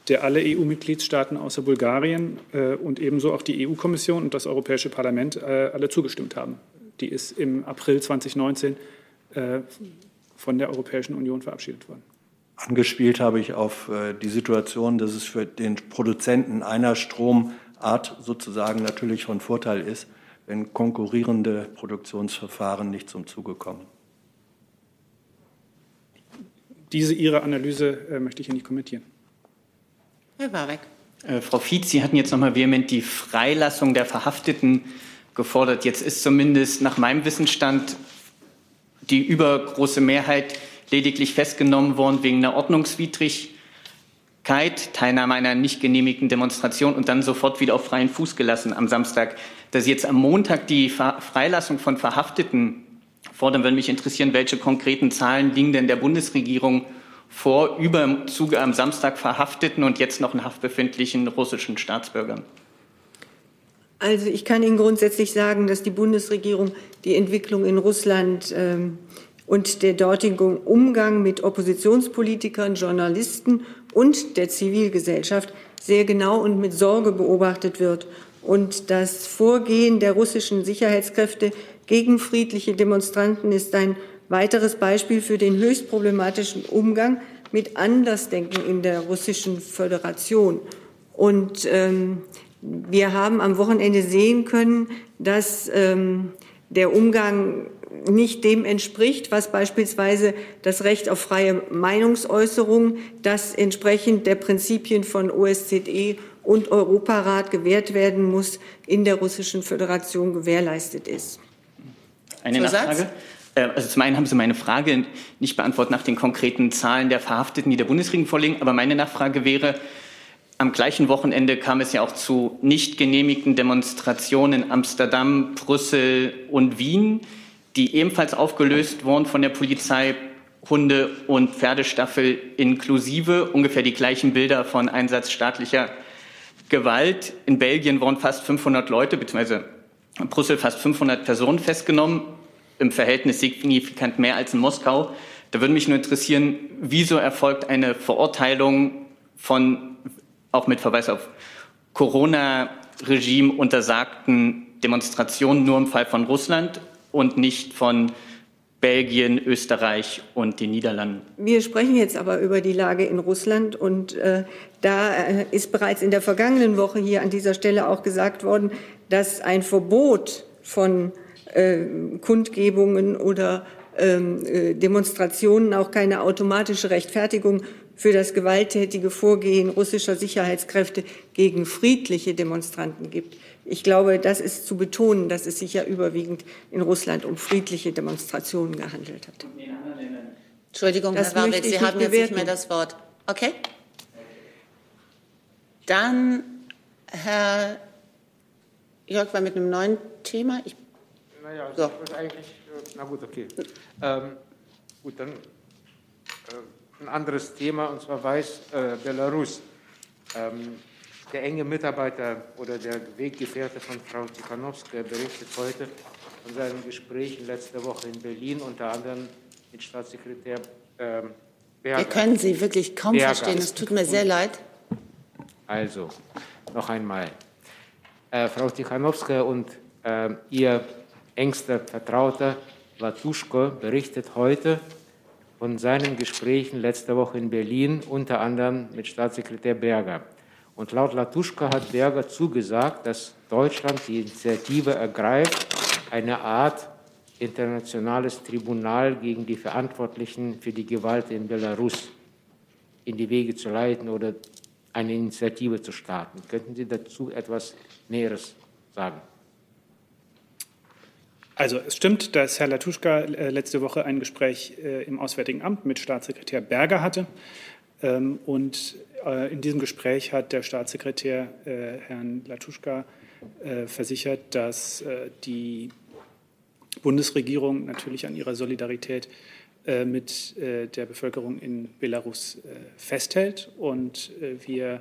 der alle EU-Mitgliedstaaten außer Bulgarien und ebenso auch die EU-Kommission und das Europäische Parlament alle zugestimmt haben. Die ist im April 2019 von der Europäischen Union verabschiedet worden. Angespielt habe ich auf äh, die Situation, dass es für den Produzenten einer Stromart sozusagen natürlich von Vorteil ist, wenn konkurrierende Produktionsverfahren nicht zum Zuge kommen. Diese Ihre Analyse äh, möchte ich hier nicht kommentieren. Herr Warbeck. Äh, Frau Fietz, Sie hatten jetzt noch mal vehement die Freilassung der Verhafteten gefordert. Jetzt ist zumindest nach meinem Wissensstand die übergroße Mehrheit lediglich festgenommen worden wegen einer Ordnungswidrigkeit, Teilnahme einer nicht genehmigten Demonstration und dann sofort wieder auf freien Fuß gelassen am Samstag. Dass Sie jetzt am Montag die Freilassung von Verhafteten fordern, würde mich interessieren, welche konkreten Zahlen liegen denn der Bundesregierung vor über im Zuge am Samstag verhafteten und jetzt noch in Haft befindlichen russischen Staatsbürgern? Also ich kann Ihnen grundsätzlich sagen, dass die Bundesregierung die Entwicklung in Russland ähm, und der dortige Umgang mit Oppositionspolitikern, Journalisten und der Zivilgesellschaft sehr genau und mit Sorge beobachtet wird und das Vorgehen der russischen Sicherheitskräfte gegen friedliche Demonstranten ist ein weiteres Beispiel für den höchst problematischen Umgang mit Andersdenken in der russischen Föderation. Und ähm, wir haben am Wochenende sehen können, dass ähm, der Umgang nicht dem entspricht, was beispielsweise das Recht auf freie Meinungsäußerung, das entsprechend der Prinzipien von OSZE und Europarat gewährt werden muss, in der Russischen Föderation gewährleistet ist. Eine Nachfrage. Äh, also zum einen haben Sie meine Frage nicht beantwortet nach den konkreten Zahlen der Verhafteten, die der Bundesregierung vorliegen. Aber meine Nachfrage wäre, am gleichen Wochenende kam es ja auch zu nicht genehmigten Demonstrationen in Amsterdam, Brüssel und Wien, die ebenfalls aufgelöst wurden von der Polizei. Hunde- und Pferdestaffel inklusive, ungefähr die gleichen Bilder von Einsatz staatlicher Gewalt. In Belgien wurden fast 500 Leute, beziehungsweise in Brüssel fast 500 Personen festgenommen, im Verhältnis signifikant mehr als in Moskau. Da würde mich nur interessieren, wieso erfolgt eine Verurteilung von, auch mit Verweis auf Corona-Regime untersagten Demonstrationen nur im Fall von Russland und nicht von Belgien, Österreich und den Niederlanden. Wir sprechen jetzt aber über die Lage in Russland und äh, da äh, ist bereits in der vergangenen Woche hier an dieser Stelle auch gesagt worden, dass ein Verbot von äh, Kundgebungen oder ähm, äh, Demonstrationen auch keine automatische Rechtfertigung für das gewalttätige Vorgehen russischer Sicherheitskräfte gegen friedliche Demonstranten gibt. Ich glaube, das ist zu betonen, dass es sich ja überwiegend in Russland um friedliche Demonstrationen gehandelt hat. Entschuldigung, das Herr Warwick, Sie haben jetzt bewerten. nicht mehr das Wort. Okay. Dann Herr Jörg war mit einem neuen Thema. Ich, naja, so. das ist eigentlich, na gut, okay. Ähm, gut, dann äh, ein anderes Thema, und zwar weiß äh, Belarus. Ähm, der enge Mitarbeiter oder der Weggefährte von Frau Tichanowska berichtet heute von seinen Gesprächen letzte Woche in Berlin, unter anderem mit Staatssekretär ähm, Berger. Wir können Sie wirklich kaum Berger. verstehen. Es tut mir sehr leid. Also, noch einmal. Äh, Frau Tichanowska und äh, ihr engster Vertrauter Latuschko berichtet heute von seinen Gesprächen letzte Woche in Berlin, unter anderem mit Staatssekretär Berger. Und laut Latuschka hat Berger zugesagt, dass Deutschland die Initiative ergreift, eine Art internationales Tribunal gegen die Verantwortlichen für die Gewalt in Belarus in die Wege zu leiten oder eine Initiative zu starten. Könnten Sie dazu etwas Näheres sagen? Also es stimmt, dass Herr Latuschka äh, letzte Woche ein Gespräch äh, im Auswärtigen Amt mit Staatssekretär Berger hatte. Ähm, und in diesem Gespräch hat der Staatssekretär äh, Herrn Latuschka äh, versichert, dass die Bundesregierung natürlich an ihrer Solidarität mit der Bevölkerung in Belarus festhält und wir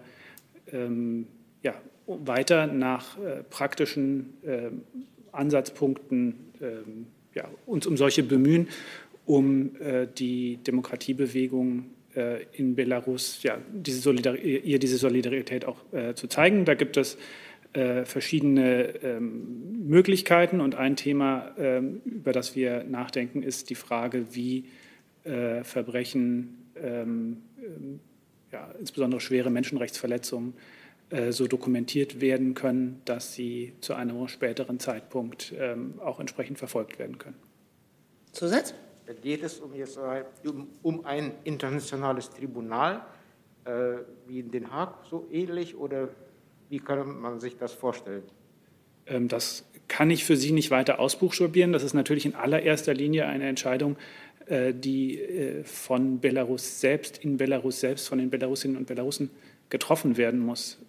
ähm, ja, weiter nach praktischen Ansatzpunkten ähm, ja, uns um solche bemühen, um die Demokratiebewegung äh, in Belarus ja, diese ihr diese Solidarität auch äh, zu zeigen. Da gibt es äh, verschiedene ähm, Möglichkeiten und ein Thema, ähm, über das wir nachdenken, ist die Frage, wie äh, Verbrechen, ähm, ja, insbesondere schwere Menschenrechtsverletzungen, äh, so dokumentiert werden können, dass sie zu einem späteren Zeitpunkt auch entsprechend verfolgt werden können. Zusatz? Da geht es um, jetzt, um, um ein internationales Tribunal äh, wie in Den Haag, so ähnlich, oder wie kann man sich das vorstellen? Ähm, das kann ich für Sie nicht weiter ausbuchstabieren. Das ist natürlich in allererster Linie eine Entscheidung, äh, die äh, von Belarus selbst, in Belarus selbst, von den Belarusinnen und Belarusen getroffen werden muss.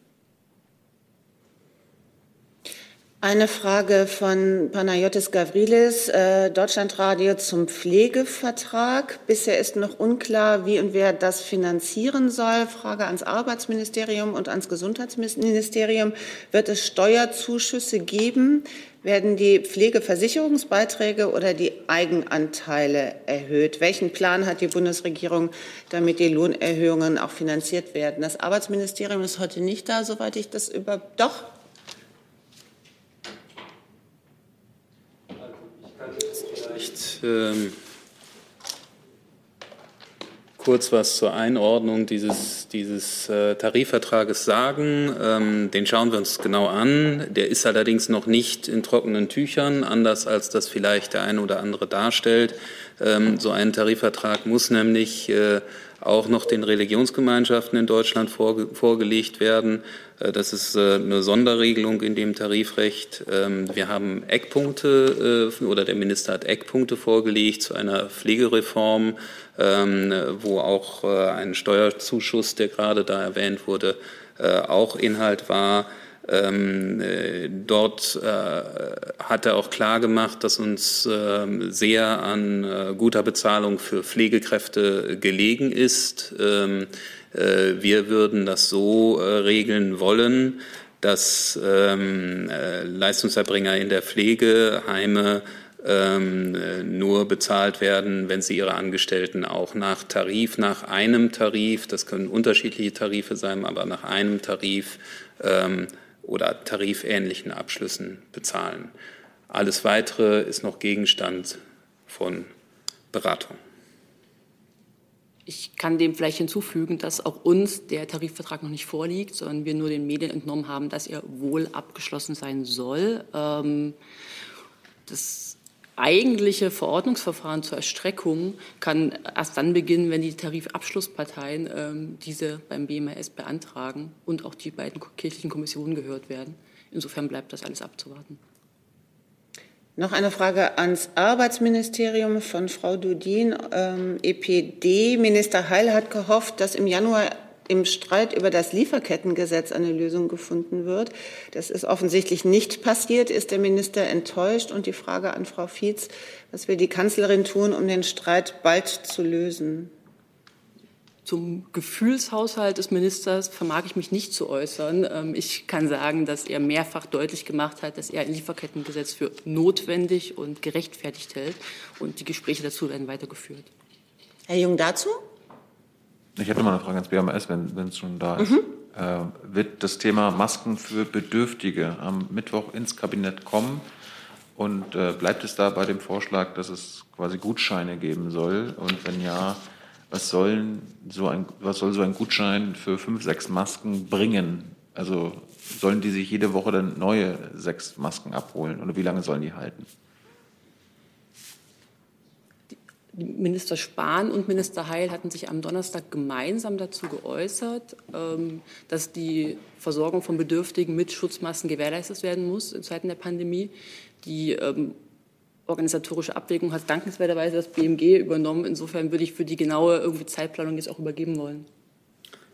Eine Frage von Panayotis Gavrilis, äh, Deutschlandradio zum Pflegevertrag. Bisher ist noch unklar, wie und wer das finanzieren soll. Frage ans Arbeitsministerium und ans Gesundheitsministerium. Wird es Steuerzuschüsse geben? Werden die Pflegeversicherungsbeiträge oder die Eigenanteile erhöht? Welchen Plan hat die Bundesregierung, damit die Lohnerhöhungen auch finanziert werden? Das Arbeitsministerium ist heute nicht da, soweit ich das über. Doch, Ähm, kurz was zur Einordnung dieses, dieses äh, Tarifvertrages sagen. Ähm, den schauen wir uns genau an. Der ist allerdings noch nicht in trockenen Tüchern, anders als das vielleicht der eine oder andere darstellt. Ähm, so ein Tarifvertrag muss nämlich äh, auch noch den Religionsgemeinschaften in Deutschland vorgelegt werden. Äh, das ist äh, eine Sonderregelung in dem Tarifrecht. Ähm, wir haben Eckpunkte oder der Minister hat Eckpunkte vorgelegt zu einer Pflegereform, ähm, wo auch ein Steuerzuschuss, der gerade da erwähnt wurde, auch Inhalt war. Ähm, äh, dort äh, hat er auch klar gemacht, dass uns äh, sehr an äh, guter Bezahlung für Pflegekräfte gelegen ist. Ähm, äh, wir würden das so äh, regeln wollen, dass ähm, Leistungserbringer in der Pflegeheime ähm, nur bezahlt werden, wenn sie ihre Angestellten auch nach Tarif, nach einem Tarif, das können unterschiedliche Tarife sein, aber nach einem Tarif ähm, oder tarifähnlichen Abschlüssen bezahlen. Alles Weitere ist noch Gegenstand von Beratung. Ich kann dem vielleicht hinzufügen, dass auch uns der Tarifvertrag noch nicht vorliegt, sondern wir nur den Medien entnommen haben, dass er wohl abgeschlossen sein soll. Ähm, das eigentliche Verordnungsverfahren zur Erstreckung kann erst dann beginnen, wenn die Tarifabschlussparteien ähm, diese beim BMAS beantragen und auch die beiden kirchlichen Kommissionen gehört werden. Insofern bleibt das alles abzuwarten. Noch eine Frage ans Arbeitsministerium von Frau Dudin, ähm, EPD. Minister Heil hat gehofft, dass im Januar im Streit über das Lieferkettengesetz eine Lösung gefunden wird. Das ist offensichtlich nicht passiert. Ist der Minister enttäuscht? Und die Frage an Frau Fietz, was will die Kanzlerin tun, um den Streit bald zu lösen? Zum Gefühlshaushalt des Ministers vermag ich mich nicht zu äußern. Ähm, ich kann sagen, dass er mehrfach deutlich gemacht hat, dass er ein Lieferkettengesetz für notwendig und gerechtfertigt hält. Und die Gespräche dazu werden weitergeführt. Herr Jung dazu? Ich hätte mal eine Frage ans BMS, wenn es schon da ist. Mhm. Äh, wird das Thema Masken für Bedürftige am Mittwoch ins Kabinett kommen? Und äh, bleibt es da bei dem Vorschlag, dass es quasi Gutscheine geben soll? Und wenn ja, was, sollen so ein, was soll so ein Gutschein für fünf, sechs Masken bringen? Also sollen die sich jede Woche dann neue sechs Masken abholen? Oder wie lange sollen die halten? Minister Spahn und Minister Heil hatten sich am Donnerstag gemeinsam dazu geäußert, ähm, dass die Versorgung von Bedürftigen mit Schutzmasken gewährleistet werden muss in Zeiten der Pandemie. Die ähm, organisatorische Abwägung hat dankenswerterweise das BMG übernommen. Insofern würde ich für die genaue irgendwie Zeitplanung jetzt auch übergeben wollen.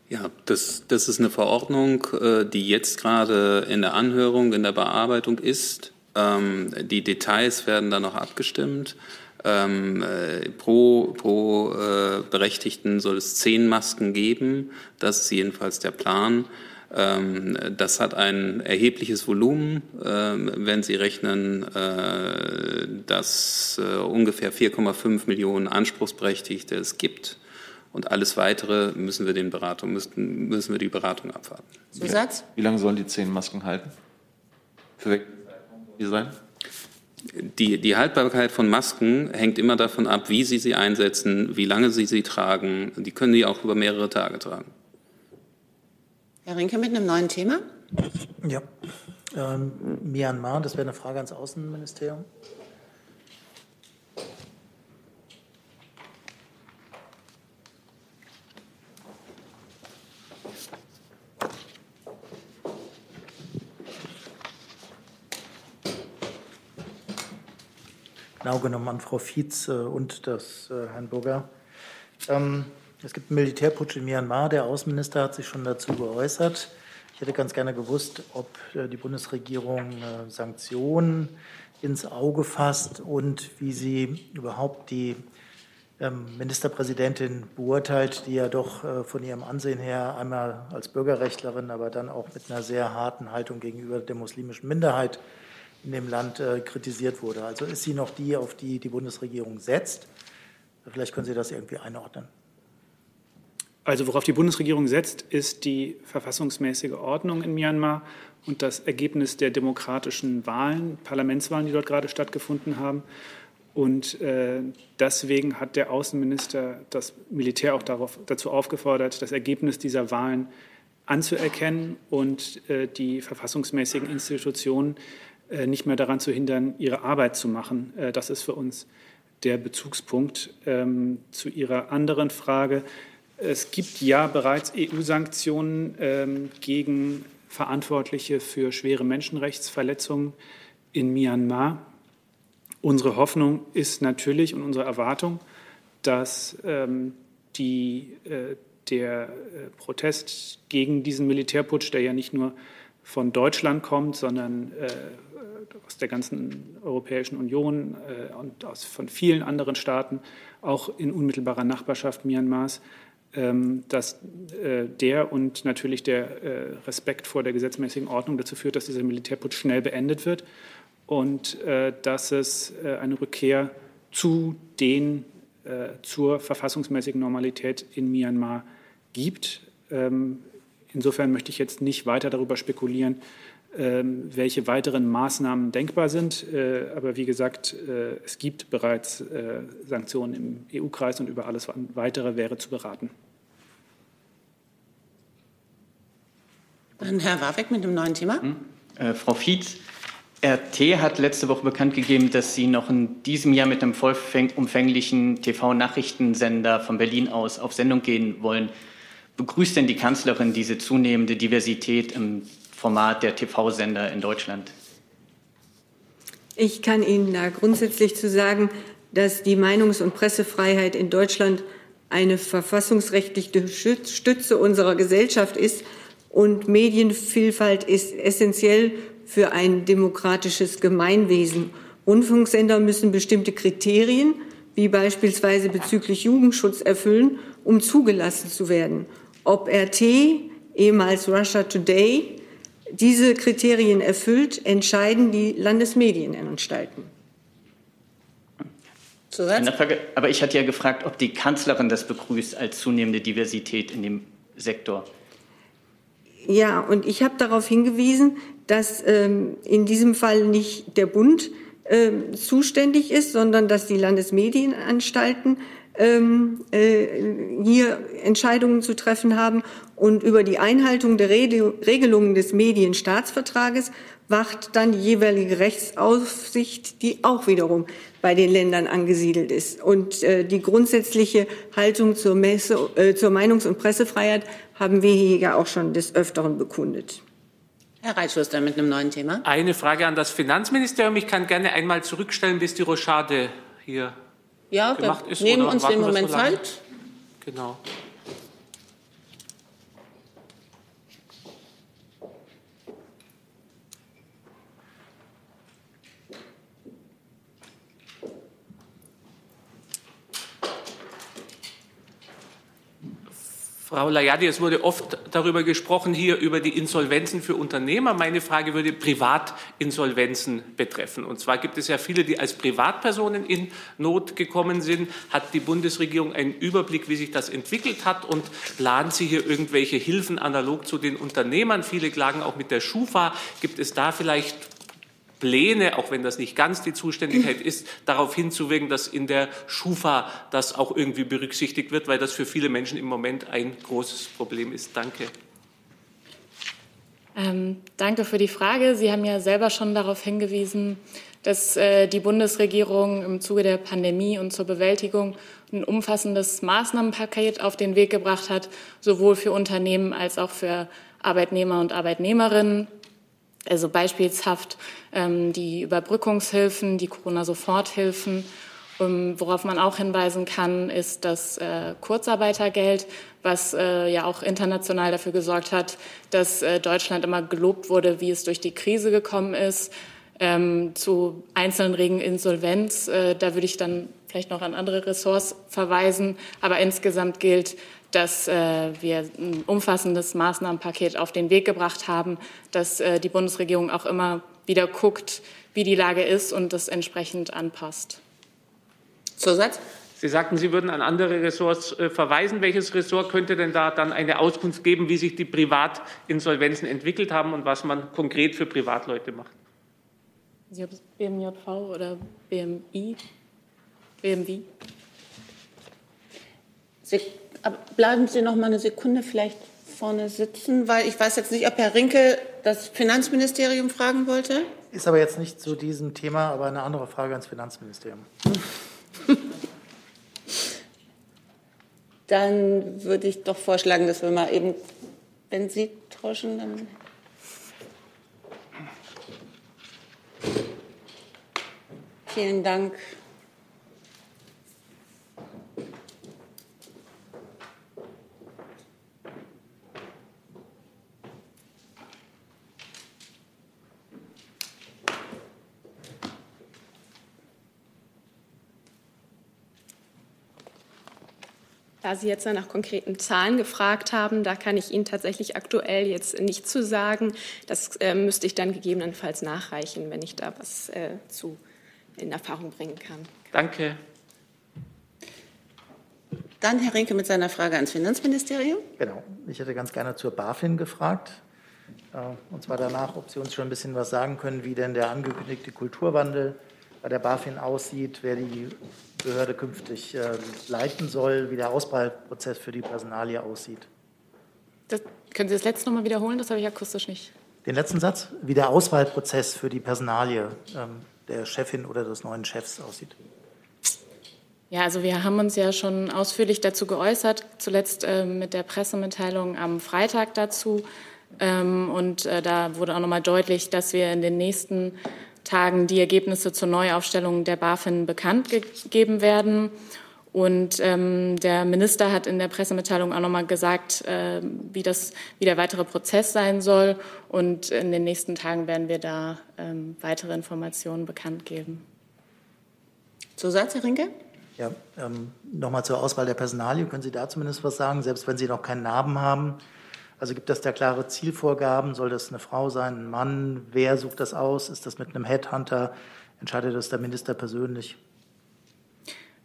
Ja, das, das ist eine Verordnung, äh, die jetzt gerade in der Anhörung, in der Bearbeitung ist. Ähm, die Details werden dann noch abgestimmt. Ähm, äh, pro pro äh, Berechtigten soll es zehn Masken geben. Das ist jedenfalls der Plan. Ähm, das hat ein erhebliches Volumen, ähm, wenn Sie rechnen, äh, dass äh, ungefähr 4,5 Millionen Anspruchsberechtigte es gibt. Und alles Weitere müssen wir, den Beratung, müssen, müssen wir die Beratung abwarten. Zusatz? Wie lange sollen die zehn Masken halten? Für welchen Zeitraum sein? Die, die Haltbarkeit von Masken hängt immer davon ab, wie Sie sie einsetzen, wie lange Sie sie tragen. Die können Sie auch über mehrere Tage tragen. Herr Rinke mit einem neuen Thema. Ja, ähm, Myanmar, das wäre eine Frage ans Außenministerium. Genau genommen an Frau Fietz äh, und das äh, Herrn Burger. Ähm, es gibt einen Militärputsch in Myanmar. Der Außenminister hat sich schon dazu geäußert. Ich hätte ganz gerne gewusst, ob äh, die Bundesregierung Sanktionen ins Auge fasst und wie sie überhaupt die ähm, Ministerpräsidentin beurteilt, die ja doch von ihrem Ansehen her einmal als Bürgerrechtlerin, aber dann auch mit einer sehr harten Haltung gegenüber der muslimischen Minderheit in dem Land äh, kritisiert wurde. Also ist sie noch die, auf die die Bundesregierung setzt? Vielleicht können Sie das irgendwie einordnen. Also worauf die Bundesregierung setzt, ist die verfassungsmäßige Ordnung in Myanmar und das Ergebnis der demokratischen Wahlen, Parlamentswahlen, die dort gerade stattgefunden haben. Und äh, deswegen hat der Außenminister das Militär auch darauf, dazu aufgefordert, das Ergebnis dieser Wahlen anzuerkennen und äh, die verfassungsmäßigen Institutionen nicht mehr daran zu hindern, ihre Arbeit zu machen. Äh, das ist für uns der Bezugspunkt. Ähm, zu Ihrer anderen Frage. Es gibt ja bereits EU-Sanktionen ähm, gegen Verantwortliche für schwere Menschenrechtsverletzungen in Myanmar. Unsere Hoffnung ist natürlich und unsere Erwartung, dass ähm, die, äh, der äh, Protest gegen diesen Militärputsch, der ja nicht nur von Deutschland kommt, sondern äh, aus der ganzen Europäischen Union äh, und aus, von vielen anderen Staaten, auch in unmittelbarer Nachbarschaft Myanmars, ähm, dass äh, der und natürlich der äh, Respekt vor der gesetzmäßigen Ordnung dazu führt, dass dieser Militärputsch schnell beendet wird und äh, dass es eine Rückkehr zu den zur verfassungsmäßigen Normalität in Myanmar gibt. Ähm, insofern möchte ich jetzt nicht weiter darüber spekulieren, welche weiteren Maßnahmen denkbar sind. Aber wie gesagt, es gibt bereits Sanktionen im EU-Kreis und über alles weitere wäre zu beraten. Dann Herr Warwick mit dem neuen Thema. Hm? Äh, Frau Fietz, RT hat letzte Woche bekannt gegeben, dass Sie noch in diesem Jahr mit einem vollumfänglichen TV-Nachrichtensender von Berlin aus auf Sendung gehen wollen. Begrüßt denn die Kanzlerin diese zunehmende Diversität im Format der TV-Sender in Deutschland? Ich kann Ihnen da grundsätzlich zu sagen, dass die Meinungs- und Pressefreiheit in Deutschland eine verfassungsrechtliche Stütze unserer Gesellschaft ist und Medienvielfalt ist essentiell für ein demokratisches Gemeinwesen. Rundfunksender müssen bestimmte Kriterien, wie beispielsweise bezüglich Jugendschutz, erfüllen, um zugelassen zu werden. Ob RT, ehemals Russia Today, diese Kriterien erfüllt, entscheiden die Landesmedienanstalten. Frage, aber ich hatte ja gefragt, ob die Kanzlerin das begrüßt als zunehmende Diversität in dem Sektor. Ja, und ich habe darauf hingewiesen, dass ähm, in diesem Fall nicht der Bund ähm, zuständig ist, sondern dass die Landesmedienanstalten ähm, äh, hier Entscheidungen zu treffen haben. Und über die Einhaltung der Regelungen des Medienstaatsvertrages wacht dann die jeweilige Rechtsaufsicht, die auch wiederum bei den Ländern angesiedelt ist. Und äh, die grundsätzliche Haltung zur, Messe, äh, zur Meinungs- und Pressefreiheit haben wir hier ja auch schon des Öfteren bekundet. Herr Reitschuster mit einem neuen Thema. Eine Frage an das Finanzministerium. Ich kann gerne einmal zurückstellen, bis die Rochade hier ja, gemacht ist. Nehmen uns den Moment Zeit. Genau. Frau Layadi, es wurde oft darüber gesprochen, hier über die Insolvenzen für Unternehmer. Meine Frage würde Privatinsolvenzen betreffen. Und zwar gibt es ja viele, die als Privatpersonen in Not gekommen sind. Hat die Bundesregierung einen Überblick, wie sich das entwickelt hat? Und plant sie hier irgendwelche Hilfen analog zu den Unternehmern? Viele klagen auch mit der Schufa. Gibt es da vielleicht Pläne, auch wenn das nicht ganz die Zuständigkeit ist, darauf hinzuwirken, dass in der Schufa das auch irgendwie berücksichtigt wird, weil das für viele Menschen im Moment ein großes Problem ist. Danke. Ähm, danke für die Frage. Sie haben ja selber schon darauf hingewiesen, dass äh, die Bundesregierung im Zuge der Pandemie und zur Bewältigung ein umfassendes Maßnahmenpaket auf den Weg gebracht hat, sowohl für Unternehmen als auch für Arbeitnehmer und Arbeitnehmerinnen. Also beispielshaft die Überbrückungshilfen, die Corona-Soforthilfen. Ähm, worauf man auch hinweisen kann, ist das äh, Kurzarbeitergeld, was äh, ja auch international dafür gesorgt hat, dass äh, Deutschland immer gelobt wurde, wie es durch die Krise gekommen ist. Ähm, zu einzelnen Regen Insolvenz, äh, da würde ich dann vielleicht noch an andere Ressorts verweisen. Aber insgesamt gilt, dass äh, wir ein umfassendes Maßnahmenpaket auf den Weg gebracht haben, dass äh, die Bundesregierung auch immer wieder guckt, wie die Lage ist und das entsprechend anpasst. Zusatz? Sie sagten, Sie würden an andere Ressorts äh, verweisen. Welches Ressort könnte denn da dann eine Auskunft geben, wie sich die Privatinsolvenzen entwickelt haben und was man konkret für Privatleute macht? Sie haben BMJV oder BMI? BMW? Sie bleiben Sie noch mal eine Sekunde vielleicht vorne sitzen, weil ich weiß jetzt nicht, ob Herr Rinke das Finanzministerium fragen wollte. Ist aber jetzt nicht zu diesem Thema, aber eine andere Frage ans Finanzministerium. Dann würde ich doch vorschlagen, dass wir mal eben, wenn Sie tauschen, dann. Vielen Dank. Da Sie jetzt nach konkreten Zahlen gefragt haben, da kann ich Ihnen tatsächlich aktuell jetzt nicht zu sagen. Das äh, müsste ich dann gegebenenfalls nachreichen, wenn ich da was äh, zu in Erfahrung bringen kann. Danke. Dann Herr Rinke mit seiner Frage ans Finanzministerium. Genau. Ich hätte ganz gerne zur BaFin gefragt. Äh, und zwar danach, ob Sie uns schon ein bisschen was sagen können, wie denn der angekündigte Kulturwandel bei der BaFin aussieht, wer die Behörde künftig äh, leiten soll, wie der Auswahlprozess für die Personalie aussieht. Das, können Sie das letzte noch mal wiederholen? Das habe ich akustisch nicht. Den letzten Satz, wie der Auswahlprozess für die Personalie ähm, der Chefin oder des neuen Chefs aussieht. Ja, also wir haben uns ja schon ausführlich dazu geäußert, zuletzt äh, mit der Pressemitteilung am Freitag dazu. Ähm, und äh, da wurde auch noch mal deutlich, dass wir in den nächsten Tagen die Ergebnisse zur Neuaufstellung der BaFin bekannt gegeben werden. Und ähm, der Minister hat in der Pressemitteilung auch nochmal gesagt, äh, wie, das, wie der weitere Prozess sein soll. Und in den nächsten Tagen werden wir da ähm, weitere Informationen bekannt geben. Zusatz, Herr Rinke? Ja, ähm, nochmal zur Auswahl der Personalie. Können Sie da zumindest was sagen, selbst wenn Sie noch keinen Namen haben? Also gibt es da klare Zielvorgaben? Soll das eine Frau sein, ein Mann? Wer sucht das aus? Ist das mit einem Headhunter? Entscheidet das der Minister persönlich?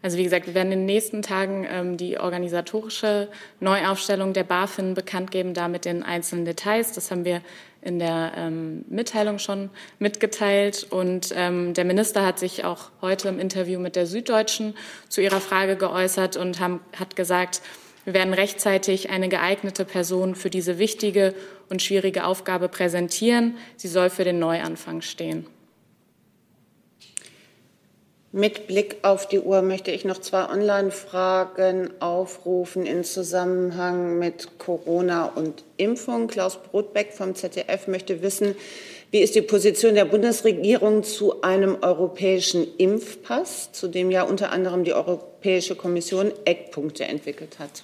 Also wie gesagt, wir werden in den nächsten Tagen ähm, die organisatorische Neuaufstellung der BaFin bekannt geben, da mit den einzelnen Details. Das haben wir in der ähm, Mitteilung schon mitgeteilt. Und ähm, der Minister hat sich auch heute im Interview mit der Süddeutschen zu ihrer Frage geäußert und haben, hat gesagt, wir werden rechtzeitig eine geeignete Person für diese wichtige und schwierige Aufgabe präsentieren. Sie soll für den Neuanfang stehen. Mit Blick auf die Uhr möchte ich noch zwei Online-Fragen aufrufen in Zusammenhang mit Corona und Impfung. Klaus Brotbeck vom ZDF möchte wissen, wie ist die Position der Bundesregierung zu einem europäischen Impfpass, zu dem ja unter anderem die Europäische Kommission Eckpunkte entwickelt hat?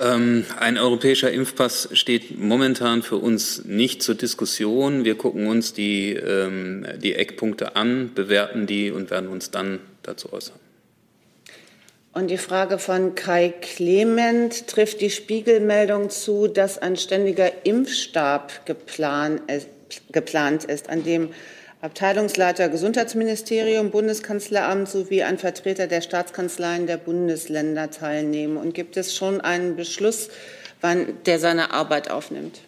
Ein europäischer Impfpass steht momentan für uns nicht zur Diskussion. Wir gucken uns die, ähm, die Eckpunkte an, bewerten die und werden uns dann dazu äußern. Und die Frage von Kai Clement trifft die Spiegelmeldung zu, dass ein ständiger Impfstab geplant ist, an dem Abteilungsleiter Gesundheitsministerium, Bundeskanzleramt sowie ein Vertreter der Staatskanzleien der Bundesländer teilnehmen. Und gibt es schon einen Beschluss, wann der seine Arbeit aufnimmt?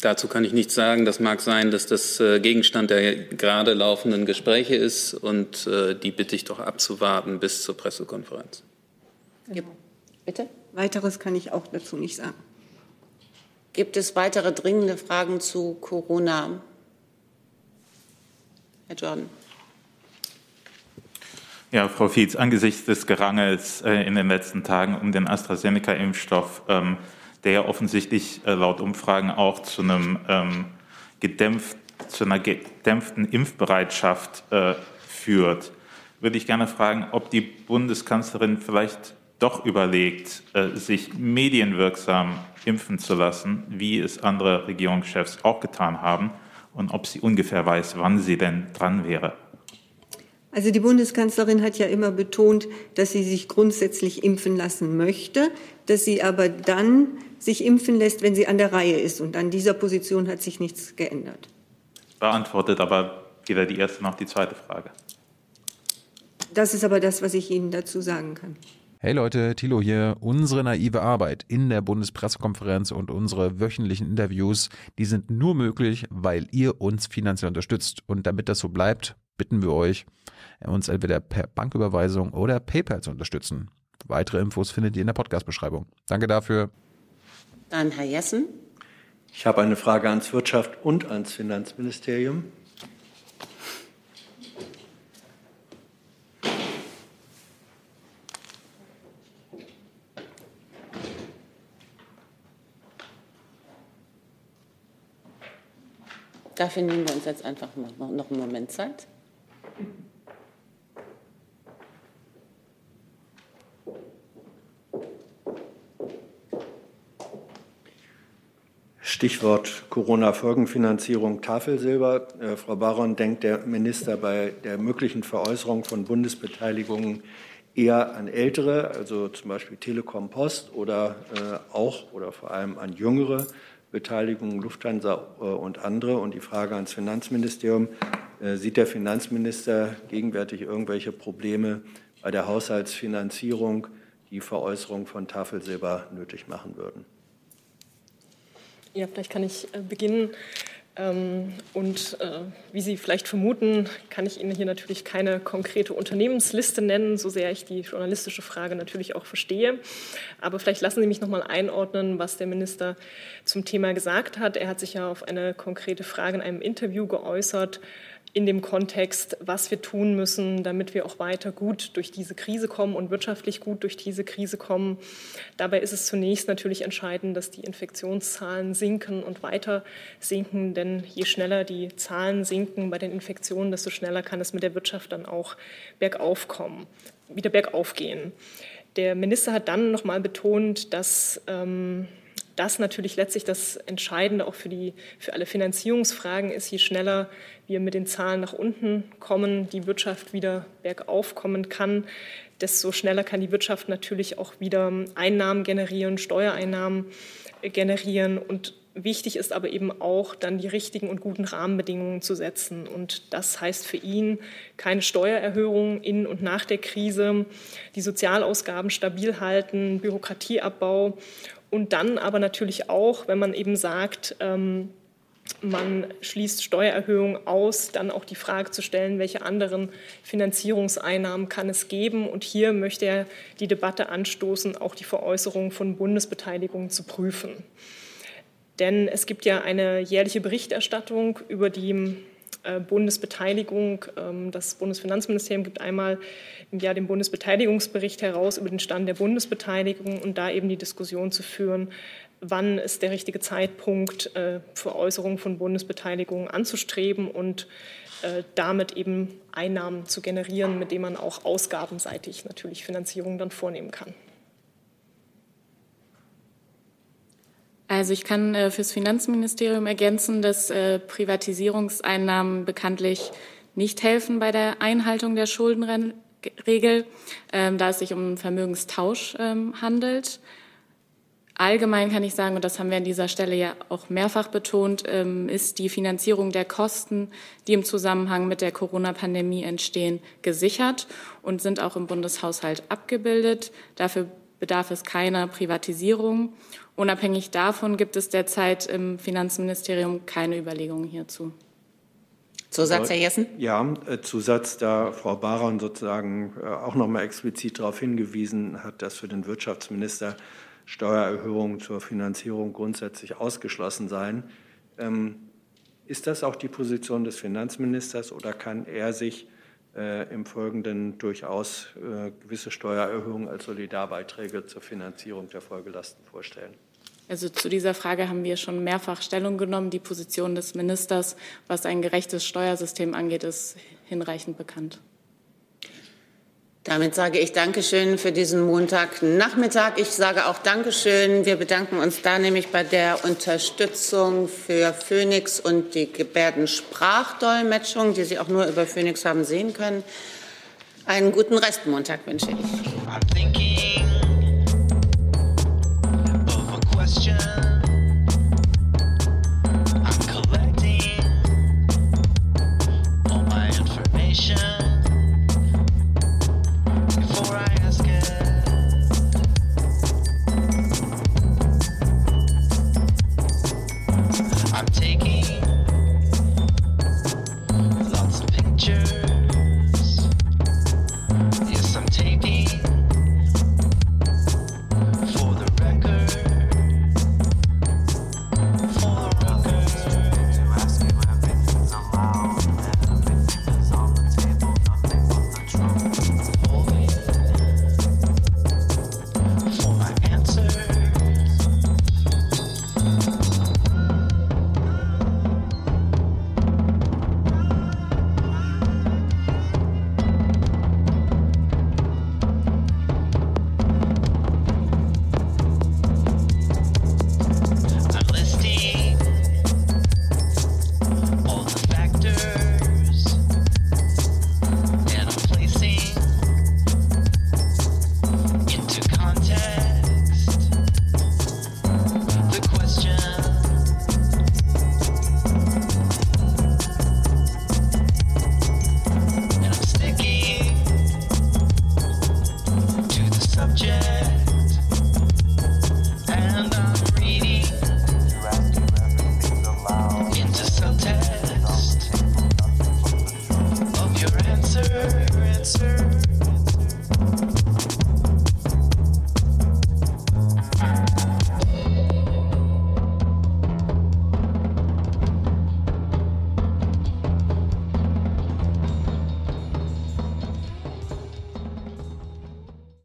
Dazu kann ich nichts sagen. Das mag sein, dass das äh, Gegenstand der gerade laufenden Gespräche ist. Und äh, die bitte ich doch abzuwarten bis zur Pressekonferenz. Genau. Bitte? Weiteres kann ich auch dazu nicht sagen. Gibt es weitere dringende Fragen zu Corona? Herr Jordan. Ja, Frau Fietz, angesichts des Gerangels äh, in den letzten Tagen um den AstraZeneca-Impfstoff, ähm, der ja offensichtlich äh, laut Umfragen auch zu, einem, ähm, gedämpft, zu einer gedämpften Impfbereitschaft äh, führt, würde ich gerne fragen, ob die Bundeskanzlerin vielleicht doch überlegt, äh, sich medienwirksam impfen zu lassen, wie es andere Regierungschefs auch getan haben und ob sie ungefähr weiß, wann sie denn dran wäre. Also die Bundeskanzlerin hat ja immer betont, dass sie sich grundsätzlich impfen lassen möchte, dass sie aber dann sich impfen lässt, wenn sie an der Reihe ist. Und an dieser Position hat sich nichts geändert. Beantwortet aber weder die erste noch die zweite Frage. Das ist aber das, was ich Ihnen dazu sagen kann. Hey Leute, Thilo hier. Unsere naive Arbeit in der Bundespressekonferenz und unsere wöchentlichen Interviews, die sind nur möglich, weil ihr uns finanziell unterstützt. Und damit das so bleibt, bitten wir euch, uns entweder per Banküberweisung oder PayPal zu unterstützen. Weitere Infos findet ihr in der Podcast-Beschreibung. Danke dafür. Dann Herr Jessen. Ich habe eine Frage ans Wirtschaft und ans Finanzministerium. Dafür nehmen wir uns jetzt einfach noch einen Moment Zeit. Stichwort Corona-Folgenfinanzierung Tafelsilber. Äh, Frau Baron, denkt der Minister bei der möglichen Veräußerung von Bundesbeteiligungen eher an ältere, also zum Beispiel Telekom Post oder äh, auch oder vor allem an jüngere Beteiligungen, Lufthansa äh, und andere? Und die Frage ans Finanzministerium, äh, sieht der Finanzminister gegenwärtig irgendwelche Probleme bei der Haushaltsfinanzierung, die Veräußerung von Tafelsilber nötig machen würden? Ja, vielleicht kann ich äh, beginnen. Ähm, und äh, wie Sie vielleicht vermuten, kann ich Ihnen hier natürlich keine konkrete Unternehmensliste nennen, so sehr ich die journalistische Frage natürlich auch verstehe. Aber vielleicht lassen Sie mich noch mal einordnen, was der Minister zum Thema gesagt hat. Er hat sich ja auf eine konkrete Frage in einem Interview geäußert in dem Kontext, was wir tun müssen, damit wir auch weiter gut durch diese Krise kommen und wirtschaftlich gut durch diese Krise kommen. Dabei ist es zunächst natürlich entscheidend, dass die Infektionszahlen sinken und weiter sinken, denn je schneller die Zahlen sinken bei den Infektionen, desto schneller kann es mit der Wirtschaft dann auch bergauf kommen, wieder bergauf gehen. Der Minister hat dann noch mal betont, dass ähm, das natürlich letztlich das Entscheidende auch für, die, für alle Finanzierungsfragen ist, je schneller wir mit den Zahlen nach unten kommen, die Wirtschaft wieder bergauf kommen kann, desto schneller kann die Wirtschaft natürlich auch wieder Einnahmen generieren, Steuereinnahmen generieren. Und wichtig ist aber eben auch, dann die richtigen und guten Rahmenbedingungen zu setzen. Und das heißt für ihn keine Steuererhöhung in und nach der Krise, die Sozialausgaben stabil halten, Bürokratieabbau und dann aber natürlich auch, wenn man eben sagt, ähm, man schließt Steuererhöhungen aus, dann auch die Frage zu stellen, welche anderen Finanzierungseinnahmen kann es geben. Und hier möchte er die Debatte anstoßen, auch die Veräußerung von Bundesbeteiligungen zu prüfen. Denn es gibt ja eine jährliche Berichterstattung über die Bundesbeteiligung. Ähm, das Bundesfinanzministerium gibt einmal im Jahr den Bundesbeteiligungsbericht heraus über den Stand der Bundesbeteiligung und da eben die Diskussion zu führen, wann ist der richtige Zeitpunkt, äh, Veräußerung von Bundesbeteiligungen anzustreben und äh, damit eben Einnahmen zu generieren, mit denen man auch ausgabenseitig natürlich Finanzierung dann vornehmen kann. Also ich kann äh, fürs Finanzministerium ergänzen, dass äh, Privatisierungseinnahmen bekanntlich nicht helfen bei der Einhaltung der Schuldenregel, ähm, da es sich um einen Vermögenstausch ähm, handelt. Allgemein kann ich sagen, und das haben wir an dieser Stelle ja auch mehrfach betont, ähm, ist die Finanzierung der Kosten, die im Zusammenhang mit der Corona-Pandemie entstehen, gesichert und sind auch im Bundeshaushalt abgebildet. Dafür bedarf es keiner Privatisierung. Unabhängig davon gibt es derzeit im Finanzministerium keine Überlegungen hierzu. Zusatz, Herr Jessen? Ja, äh, Zusatz, da Frau Baron sozusagen äh, auch noch mal explizit darauf hingewiesen hat, dass für den Wirtschaftsminister Steuererhöhungen zur Finanzierung grundsätzlich ausgeschlossen seien. Ähm, ist das auch die Position des Finanzministers oder kann er sich äh, im Folgenden durchaus gewisse Steuererhöhungen als Solidarbeiträge zur Finanzierung der Folgelasten vorstellen? Also zu dieser Frage haben wir schon mehrfach Stellung genommen. Die Position des Ministers, was ein gerechtes Steuersystem angeht, ist hinreichend bekannt. Damit sage ich Dankeschön für diesen Montagnachmittag. Ich sage auch Dankeschön. Wir bedanken uns da nämlich bei der Unterstützung für Phoenix und die Gebärdensprachdolmetschung, die Sie auch nur über Phoenix haben sehen können. Einen guten Restmontag wünsche ich.